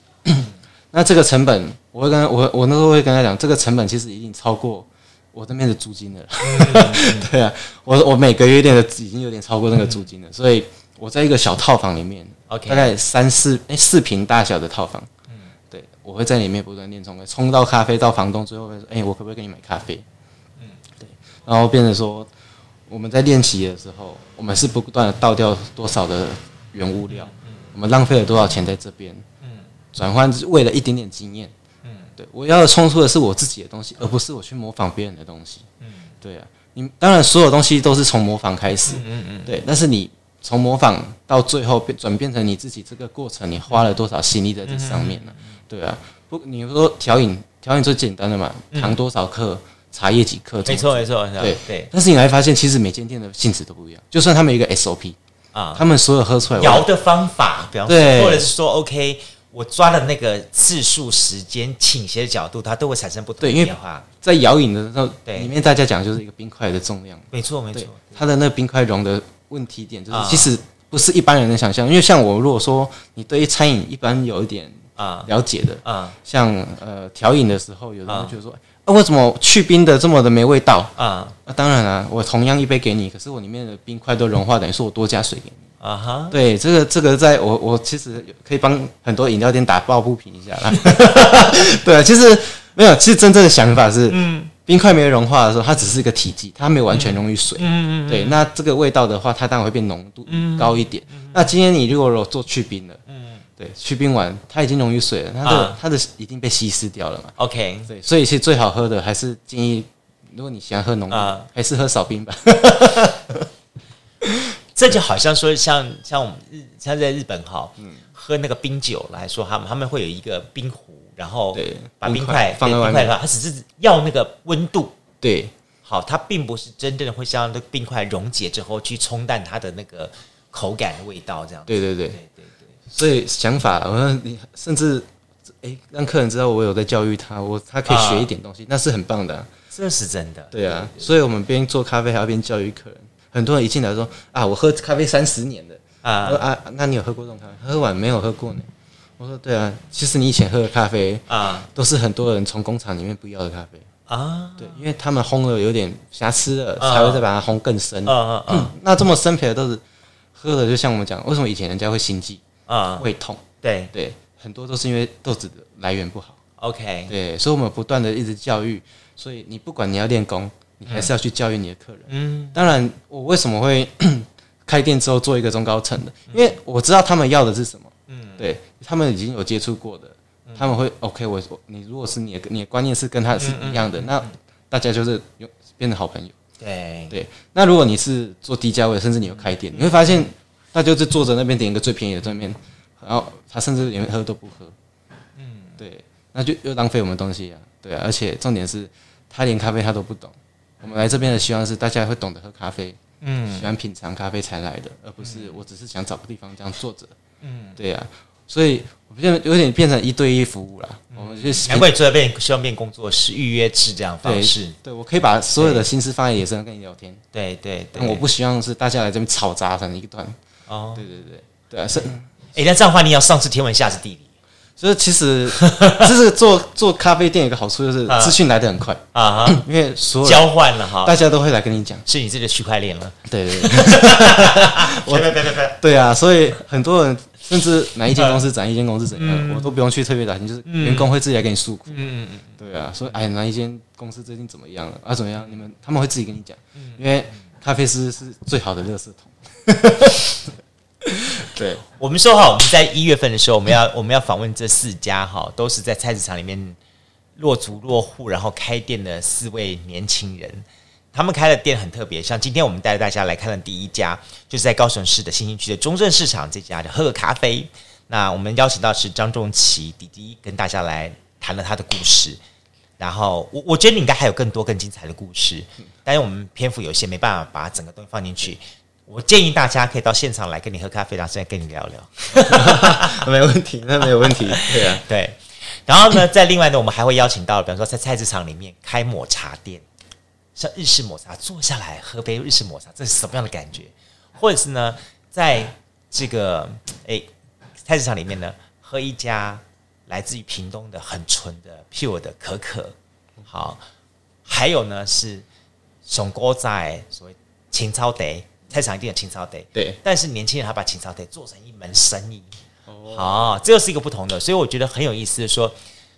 那这个成本，我会跟我我那时候会跟他讲，这个成本其实已经超过我这边的租金了。对啊，我我每个月练的已经有点超过那个租金了，所以我在一个小套房里面。Okay. 大概三四哎四平大小的套房，嗯，对，我会在里面不断练冲，冲到咖啡到房东最后会说，哎，我可不可以给你买咖啡？嗯，对，然后变成说我们在练习的时候，我们是不断的倒掉多少的原物料，嗯，我们浪费了多少钱在这边，嗯，转换是为了一点点经验，嗯，对，我要冲出的是我自己的东西，而不是我去模仿别人的东西，嗯，对啊，你当然所有东西都是从模仿开始，嗯嗯，对，但是你。从模仿到最后变转变成你自己，这个过程你花了多少心力在这上面呢？对啊，不，你说调饮调饮最简单的嘛，糖多少克，茶叶几克，没错没错，对对。但是你会发现，其实每间店的性质都不一样。就算他们有一个 SOP 啊，他们所有喝出来摇的方法，比方说，或者是说，OK，我抓的那个次数、时间、倾斜的角度，它都会产生不同的变化。在摇饮的时候，对，里面大家讲就是一个冰块的重量，没错没错。它的那个冰块融的问题点，就是其实不是一般人能想象。因为像我，如果说你对于餐饮一般有一点啊了解的啊，像呃调饮的时候，有人就说。那、啊、为什么去冰的这么的没味道啊？那、啊、当然了、啊，我同样一杯给你，可是我里面的冰块都融化，等于说我多加水给你啊哈。对，这个这个在我我其实可以帮很多饮料店打抱不平一下啦。对，其实没有，其实真正的想法是，嗯，冰块没有融化的时候，它只是一个体积，它没有完全溶于水。嗯嗯。对，那这个味道的话，它当然会变浓度高一点。那今天你如果做去冰了。对，去冰完，它已经溶于水了，它的、uh, 它的已经被稀释掉了嘛。OK，对，所以其实最好喝的还是建议，如果你喜欢喝浓，uh, 还是喝少冰吧。这就好像说像，像像我们日，像在日本哈，嗯，喝那个冰酒来说，他们他们会有一个冰壶，然后把冰块放在外面，它只是要那个温度。对，好，它并不是真正的会像那个冰块溶解之后去冲淡它的那个口感的味道这样。对对对。对所以想法，我说你甚至，哎、欸，让客人知道我有在教育他，我他可以学一点东西，啊、那是很棒的、啊。这是真的。对啊，所以我们边做咖啡还要边教育客人。很多人一进来说啊，我喝咖啡三十年了啊，啊，那你有喝过这种咖啡？喝完没有喝过呢？我说对啊，其实你以前喝的咖啡啊，都是很多人从工厂里面不要的咖啡啊。对，因为他们烘了有点瑕疵了，才会再把它烘更深。啊啊啊！那这么深焙的豆子喝了，就像我们讲，为什么以前人家会心悸？啊，胃痛，对对，很多都是因为豆子的来源不好。OK，对，所以我们不断的一直教育，所以你不管你要练功，你还是要去教育你的客人。嗯，当然，我为什么会 开店之后做一个中高层的？因为我知道他们要的是什么。嗯，对，他们已经有接触过的，他们会 OK 我。我你如果是你的你的观念是跟他是一样的，那大家就是有变成好朋友。对对，那如果你是做低价位，甚至你有开店，你会发现。他就是坐着那边点一个最便宜的这边，然后他甚至连喝都不喝，嗯，对，那就又浪费我们东西啊，对啊，而且重点是他连咖啡他都不懂。我们来这边的希望是大家会懂得喝咖啡，嗯，喜欢品尝咖啡才来的，而不是我只是想找个地方这样坐着，嗯，对呀，所以我变有点变成一对一服务了。我们就难怪你坐在变希望变工作室预约制这样方式，对，我可以把所有的心思放在野生跟你聊天，对对对，我不希望是大家来这边吵杂成一个团。哦，对对对，对啊，是，哎，那这样的话，你要上知天文下知地理。所以其实，就是做做咖啡店有个好处，就是资讯来的很快。啊，因为所有交换了哈，大家都会来跟你讲，是你自己的区块链了。对对对，我别别别别，对啊，所以很多人甚至哪一间公司涨，一间公司怎样，我都不用去特别打听，就是员工会自己来给你诉苦。嗯嗯嗯，对啊，所以哎，哪一间公司最近怎么样了？啊？怎么样？你们他们会自己跟你讲，因为咖啡师是最好的垃圾桶。对，我们说哈，我们在一月份的时候，我们要我们要访问这四家哈，都是在菜市场里面落足落户，然后开店的四位年轻人。他们开的店很特别，像今天我们带大家来看的第一家，就是在高雄市的新兴区的中正市场这家的喝个咖啡。那我们邀请到是张仲祺弟弟，跟大家来谈了他的故事。然后我我觉得你应该还有更多更精彩的故事，但是我们篇幅有限，没办法把整个东西放进去。我建议大家可以到现场来跟你喝咖啡，然后再跟你聊聊。没问题，那没有问题。对啊，对。然后呢，在另外呢，我们还会邀请到，比方说在菜市场里面开抹茶店，像日式抹茶，坐下来喝杯日式抹茶，这是什么样的感觉？或者是呢，在这个诶菜市场里面呢，喝一家来自于屏东的很纯的 pure 的可可。好，还有呢是熊锅仔，所谓青草茶。菜场一定有青草茶，对，但是年轻人他把青草茶做成一门生意，哦，好，这又是一个不同的，所以我觉得很有意思的说，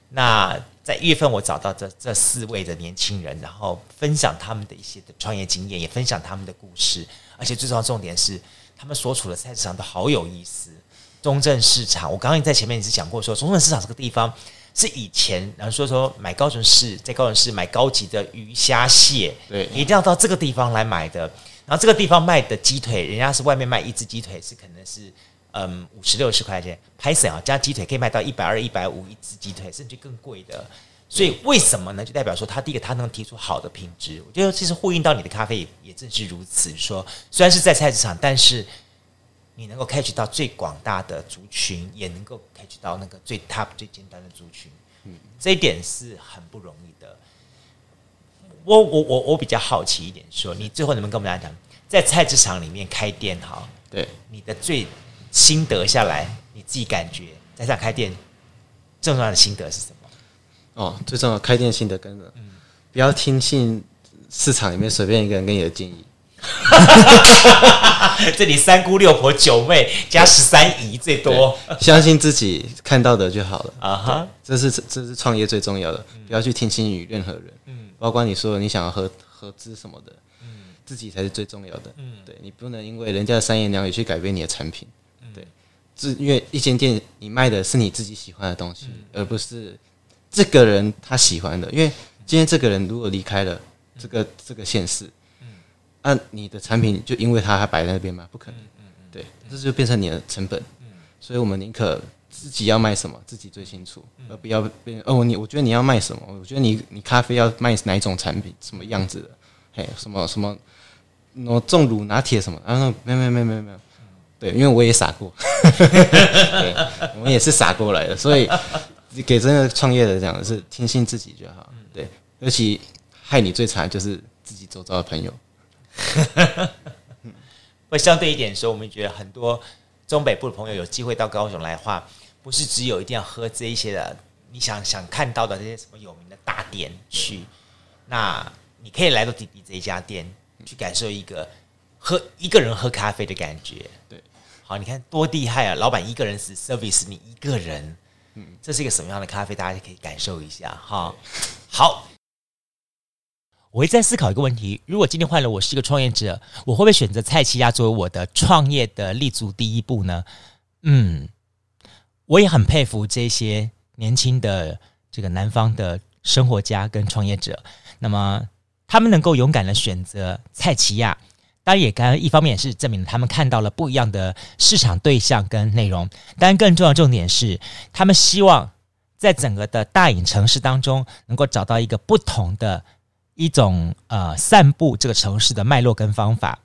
那在一月份我找到这这四位的年轻人，然后分享他们的一些的创业经验，也分享他们的故事，而且最重要重点是，他们所处的菜市场都好有意思。中正市场，我刚刚在前面也是讲过说，说中正市场这个地方是以前，然后说说买高雄市，在高雄市买高级的鱼虾蟹，对，一定要到这个地方来买的。然后这个地方卖的鸡腿，人家是外面卖一只鸡腿是可能是嗯五十六十块钱，拍省啊加鸡腿可以卖到一百二一百五一只鸡腿，甚至更贵的。所以为什么呢？就代表说，他第一个他能提出好的品质，我觉得其实呼应到你的咖啡也也正是如此。说虽然是在菜市场，但是你能够 catch 到最广大的族群，也能够 catch 到那个最 top 最简单的族群，嗯，这一点是很不容易的。我我我我比较好奇一点，说你最后能不能跟我们来讲，在菜市场里面开店哈？对，你的最心得下来，你自己感觉在这开店最重要的心得是什么？哦，最重要开店心得跟着，嗯，不要听信市场里面随便一个人给你的建议。这里三姑六婆九妹加十三姨最多，相信自己看到的就好了啊哈！这是这是创业最重要的，不要去听信于任何人，嗯，包括你说你想要合合资什么的，嗯，自己才是最重要的，嗯，对，你不能因为人家的三言两语去改变你的产品，对，自因为一间店你卖的是你自己喜欢的东西，而不是。这个人他喜欢的，因为今天这个人如果离开了这个这个县市，嗯，那你的产品就因为他还摆在那边吗？不可能，嗯嗯，对，这就变成你的成本，嗯，所以我们宁可自己要卖什么自己最清楚，而不要别人哦，你我觉得你要卖什么？我觉得你你咖啡要卖哪一种产品，什么样子的？嘿，什么什么，那重乳拿铁什么？啊，没有没有没有没有没有，对，因为我也傻过，对，我们也是傻过来的，所以。给真的创业的讲的是听信自己就好，对，尤其害你最惨就是自己周遭的朋友。会相对一点说，我们觉得很多中北部的朋友有机会到高雄来的话，不是只有一定要喝这一些的，你想想看到的这些什么有名的大店去，那你可以来到弟弟这一家店去感受一个喝一个人喝咖啡的感觉。对，好，你看多厉害啊！老板一个人是 service 你一个人。嗯这是一个什么样的咖啡？大家可以感受一下哈。好，我会在思考一个问题：如果今天换了我是一个创业者，我会不会选择蔡奇亚作为我的创业的立足第一步呢？嗯，我也很佩服这些年轻的这个南方的生活家跟创业者，那么他们能够勇敢的选择蔡奇亚。当然也刚一方面也是证明他们看到了不一样的市场对象跟内容，当然更重要的重点是，他们希望在整个的大隐城市当中，能够找到一个不同的一种呃散步这个城市的脉络跟方法。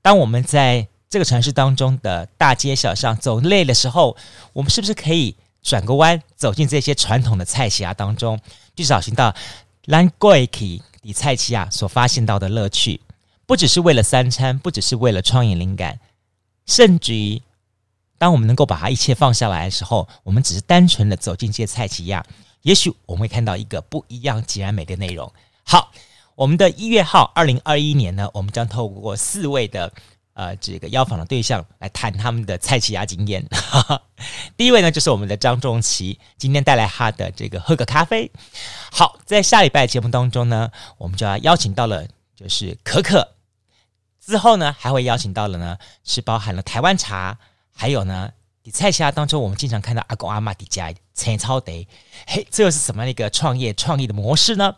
当我们在这个城市当中的大街小巷走累的时候，我们是不是可以转个弯，走进这些传统的菜市啊当中，去找寻到兰桂奇的菜市啊所发现到的乐趣？不只是为了三餐，不只是为了创意灵感，甚至于，当我们能够把它一切放下来的时候，我们只是单纯的走进这些菜市仔，也许我们会看到一个不一样、截然美的内容。好，我们的一月号，二零二一年呢，我们将透过四位的呃这个邀访的对象来谈他们的菜市仔经验。第一位呢，就是我们的张仲祺，今天带来他的这个喝个咖啡。好，在下礼拜节目当中呢，我们就要邀请到了。就是可可，之后呢还会邀请到了呢，是包含了台湾茶，还有呢，你菜虾当中我们经常看到阿公阿妈的家陈超得，嘿，这又是什么样的一个创业创意的模式呢？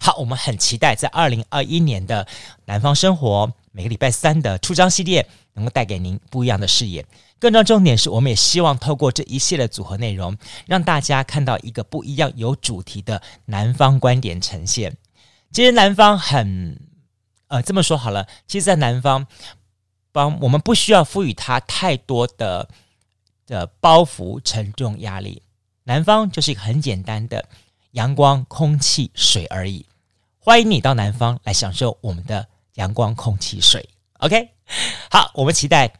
好，我们很期待在二零二一年的南方生活每个礼拜三的出张系列，能够带给您不一样的视野。更重要重点是，我们也希望透过这一系列组合内容，让大家看到一个不一样、有主题的南方观点呈现。其实南方很。呃，这么说好了，其实，在南方，帮我们不需要赋予它太多的的包袱、沉重、压力。南方就是一个很简单的阳光、空气、水而已。欢迎你到南方来享受我们的阳光、空气、水。OK，好，我们期待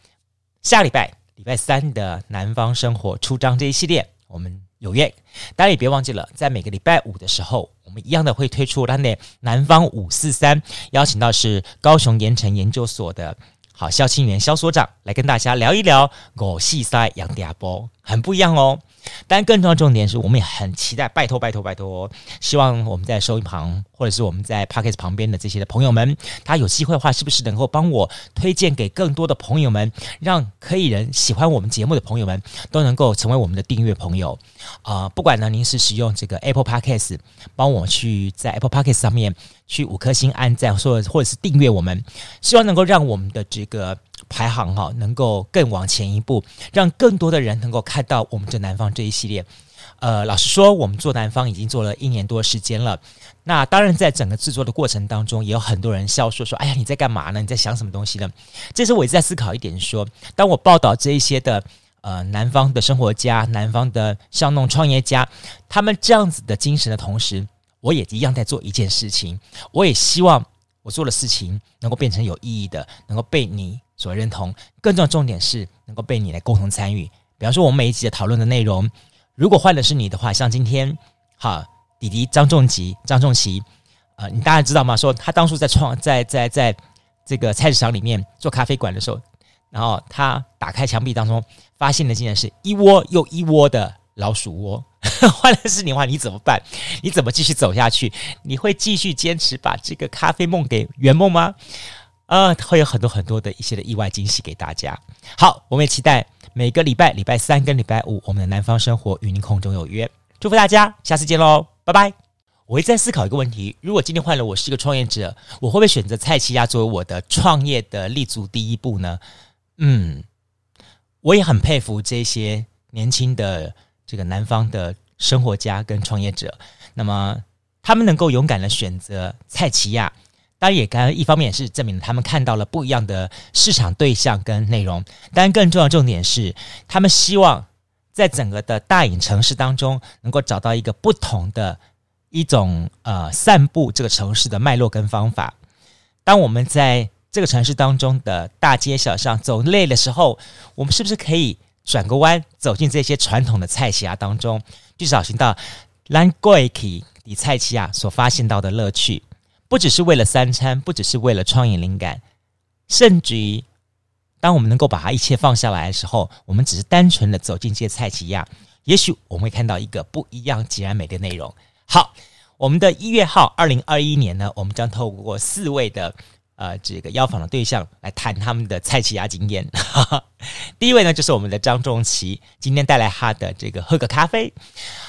下礼拜礼拜三的南方生活出张这一系列，我们有约。大家也别忘记了，在每个礼拜五的时候。我们一样的会推出他的南方五四三，邀请到是高雄盐埕研究所的好萧清元萧所长来跟大家聊一聊五四三杨迪亚波，很不一样哦。但更重要重点是，我们也很期待，拜托拜托拜托，希望我们在收音旁或者是我们在 Podcast 旁边的这些的朋友们，他有机会的话，是不是能够帮我推荐给更多的朋友们，让可以人喜欢我们节目的朋友们都能够成为我们的订阅朋友啊、不管呢，您是使用这个 Apple Podcast，帮我去在 Apple Podcast 上面去五颗星按赞，或者或者是订阅我们，希望能够让我们的这个。排行哈，能够更往前一步，让更多的人能够看到我们这南方这一系列呃，老实说，我们做南方已经做了一年多时间了。那当然，在整个制作的过程当中，也有很多人笑说说：“哎呀，你在干嘛呢？你在想什么东西呢？”这时候我一直在思考一点说，说当我报道这一些的呃南方的生活家、南方的巷弄创业家，他们这样子的精神的同时，我也一样在做一件事情。我也希望我做的事情能够变成有意义的，能够被你所认同。更重要的重点是，能够被你来共同参与。比方说，我们每一集的讨论的内容，如果换的是你的话，像今天，哈。弟弟张仲吉、张仲琪，呃，你大家知道吗？说他当初在创在在在这个菜市场里面做咖啡馆的时候，然后他打开墙壁当中，发现的竟然是一窝又一窝的老鼠窝。换的是你的话，你怎么办？你怎么继续走下去？你会继续坚持把这个咖啡梦给圆梦吗？呃，会有很多很多的一些的意外惊喜给大家。好，我们也期待每个礼拜礼拜三跟礼拜五，我们的南方生活与您空中有约。祝福大家，下次见喽！拜拜！我会在思考一个问题：如果今天换了我是一个创业者，我会不会选择蔡奇亚作为我的创业的立足第一步呢？嗯，我也很佩服这些年轻的这个南方的生活家跟创业者。那么他们能够勇敢的选择蔡奇亚，当然也刚一方面也是证明他们看到了不一样的市场对象跟内容。当然，更重要的重点是，他们希望。在整个的大隐城市当中，能够找到一个不同的一种呃散布这个城市的脉络跟方法。当我们在这个城市当中的大街小巷走累的时候，我们是不是可以转个弯，走进这些传统的菜系啊当中，去找寻到兰桂奇的菜市啊所发现到的乐趣？不只是为了三餐，不只是为了创意灵感，甚至于。当我们能够把它一切放下来的时候，我们只是单纯的走进这些菜市仔，也许我们会看到一个不一样、截然美的内容。好，我们的一月号，二零二一年呢，我们将透过四位的呃这个邀访的对象来谈他们的菜市仔经验。第一位呢，就是我们的张仲琪，今天带来他的这个喝个咖啡。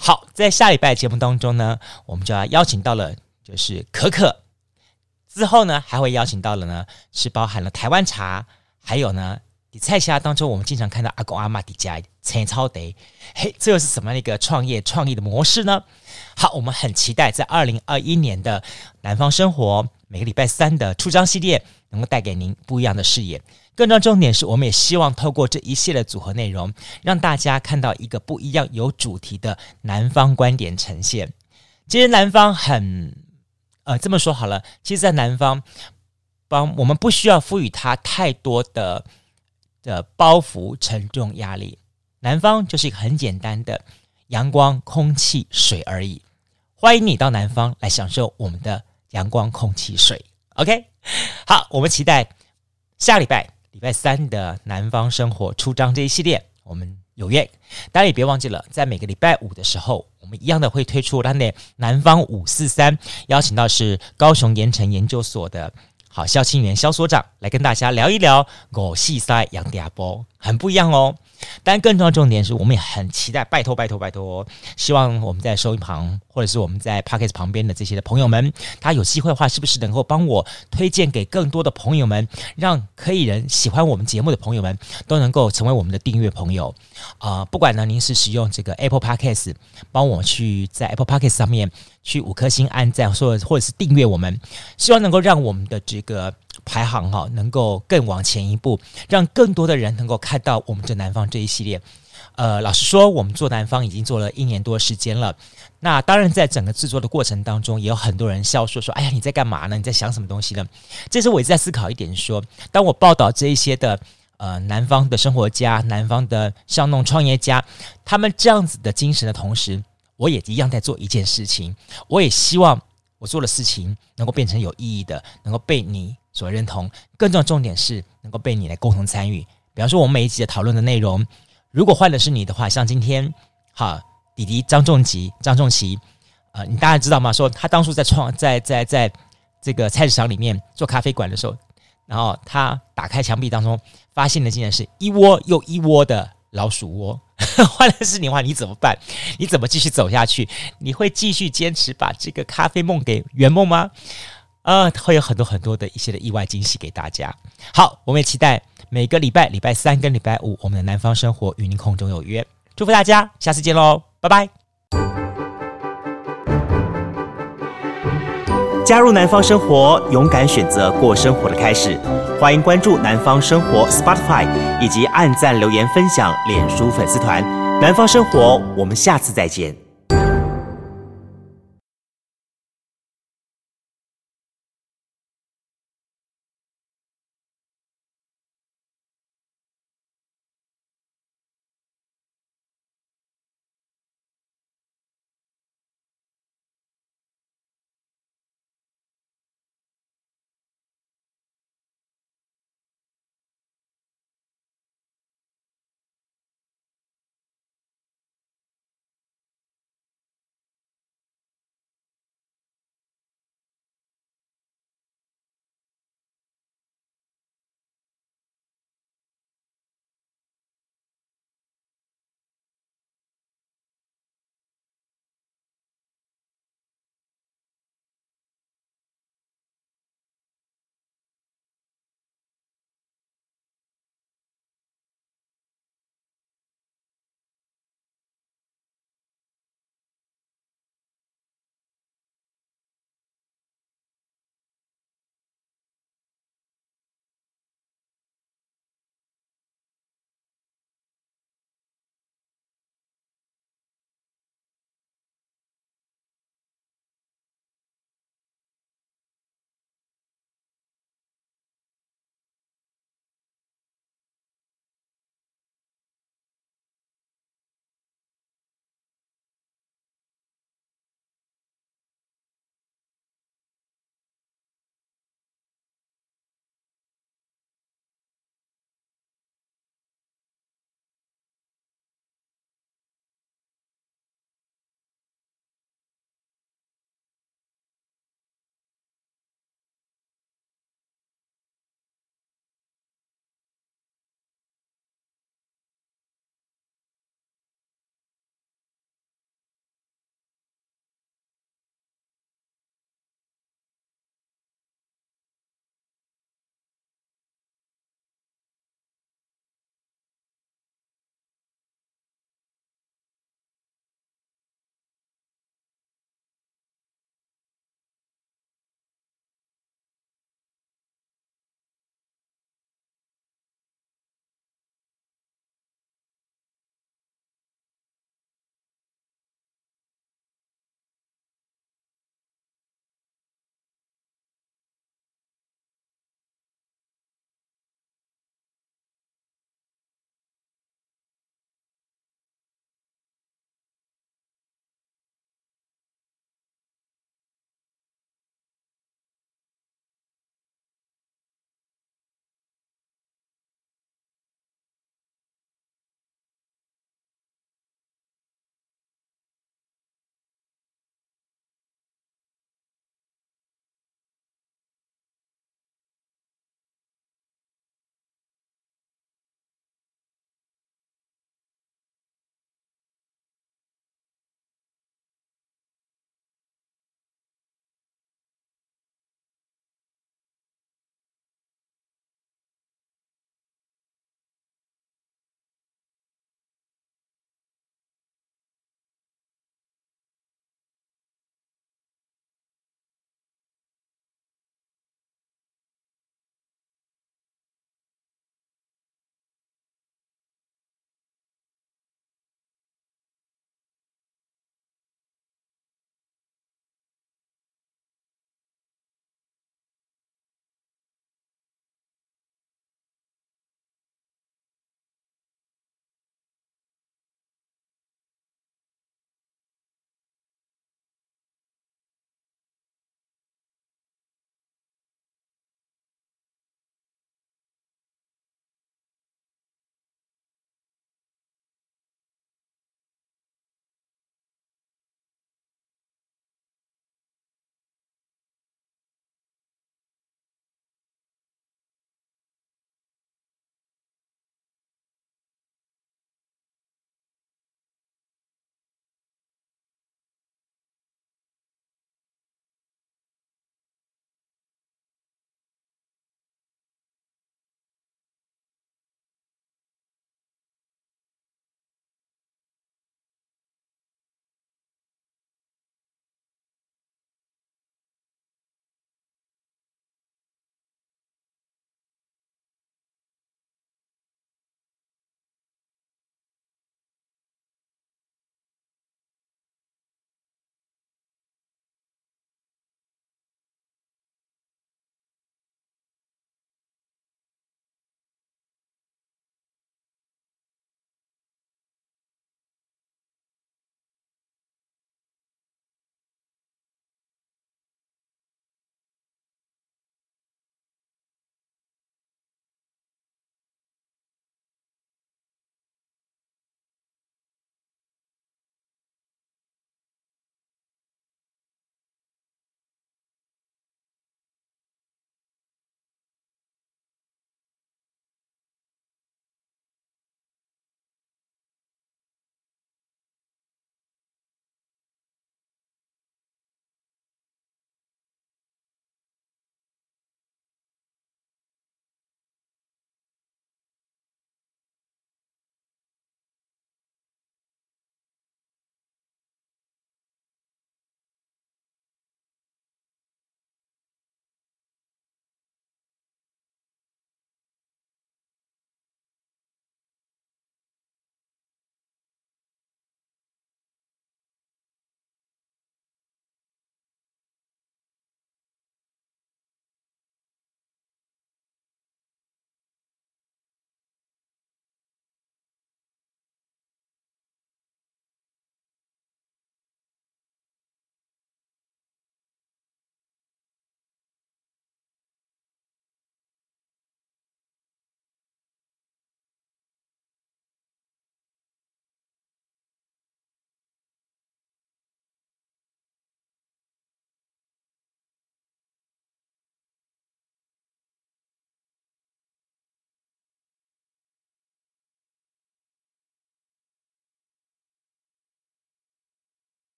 好，在下礼拜节目当中呢，我们就要邀请到了就是可可，之后呢还会邀请到了呢是包含了台湾茶。还有呢，你菜市当中，我们经常看到阿公阿妈的家青草地，嘿，这又是什么样的一个创业创意的模式呢？好，我们很期待在二零二一年的南方生活每个礼拜三的出张系列，能够带给您不一样的视野。更重要重点是，我们也希望透过这一系列组合内容，让大家看到一个不一样、有主题的南方观点呈现。其实南方很，呃，这么说好了，其实，在南方。帮我们不需要赋予它太多的的包袱、沉重、压力。南方就是一个很简单的阳光、空气、水而已。欢迎你到南方来享受我们的阳光、空气、水。OK，好，我们期待下礼拜礼拜三的南方生活出张这一系列，我们有约。大家也别忘记了，在每个礼拜五的时候，我们一样的会推出咱的南方五四三，邀请到是高雄盐城研究所的。好，萧清元肖所长来跟大家聊一聊五四三杨家波，很不一样哦。但更重要重点是我们也很期待，拜托拜托拜托，希望我们在收音旁或者是我们在 Podcast 旁边的这些的朋友们，他有机会的话，是不是能够帮我推荐给更多的朋友们，让可以人喜欢我们节目的朋友们都能够成为我们的订阅朋友啊、不管呢，您是使用这个 Apple Podcast，帮我去在 Apple Podcast 上面去五颗星按赞，或者或者是订阅我们，希望能够让我们的这个。排行哈，能够更往前一步，让更多的人能够看到我们这南方这一系列。呃，老实说，我们做南方已经做了一年多时间了。那当然，在整个制作的过程当中，也有很多人笑说说：“哎呀，你在干嘛呢？你在想什么东西呢？”这时候我一直在思考一点说，当我报道这一些的呃南方的生活家、南方的巷弄创业家，他们这样子的精神的同时，我也一样在做一件事情。我也希望我做的事情能够变成有意义的，能够被你。所认同，更重要重点是能够被你来共同参与。比方说，我们每一集的讨论的内容，如果换的是你的话，像今天，哈，弟弟张仲吉、张仲琪，呃，你大家知道吗？说他当初在创在在在这个菜市场里面做咖啡馆的时候，然后他打开墙壁当中，发现的竟然是一窝又一窝的老鼠窝。换的是你的话，你怎么办？你怎么继续走下去？你会继续坚持把这个咖啡梦给圆梦吗？呃会有很多很多的一些的意外惊喜给大家。好我们也期待每个礼拜礼拜三跟礼拜五我们的南方生活与您空中有约。祝福大家下次见喽拜拜。加入南方生活勇敢选择过生活的开始。欢迎关注南方生活 spotify 以及按赞留言分享脸书粉丝团。南方生活我们下次再见。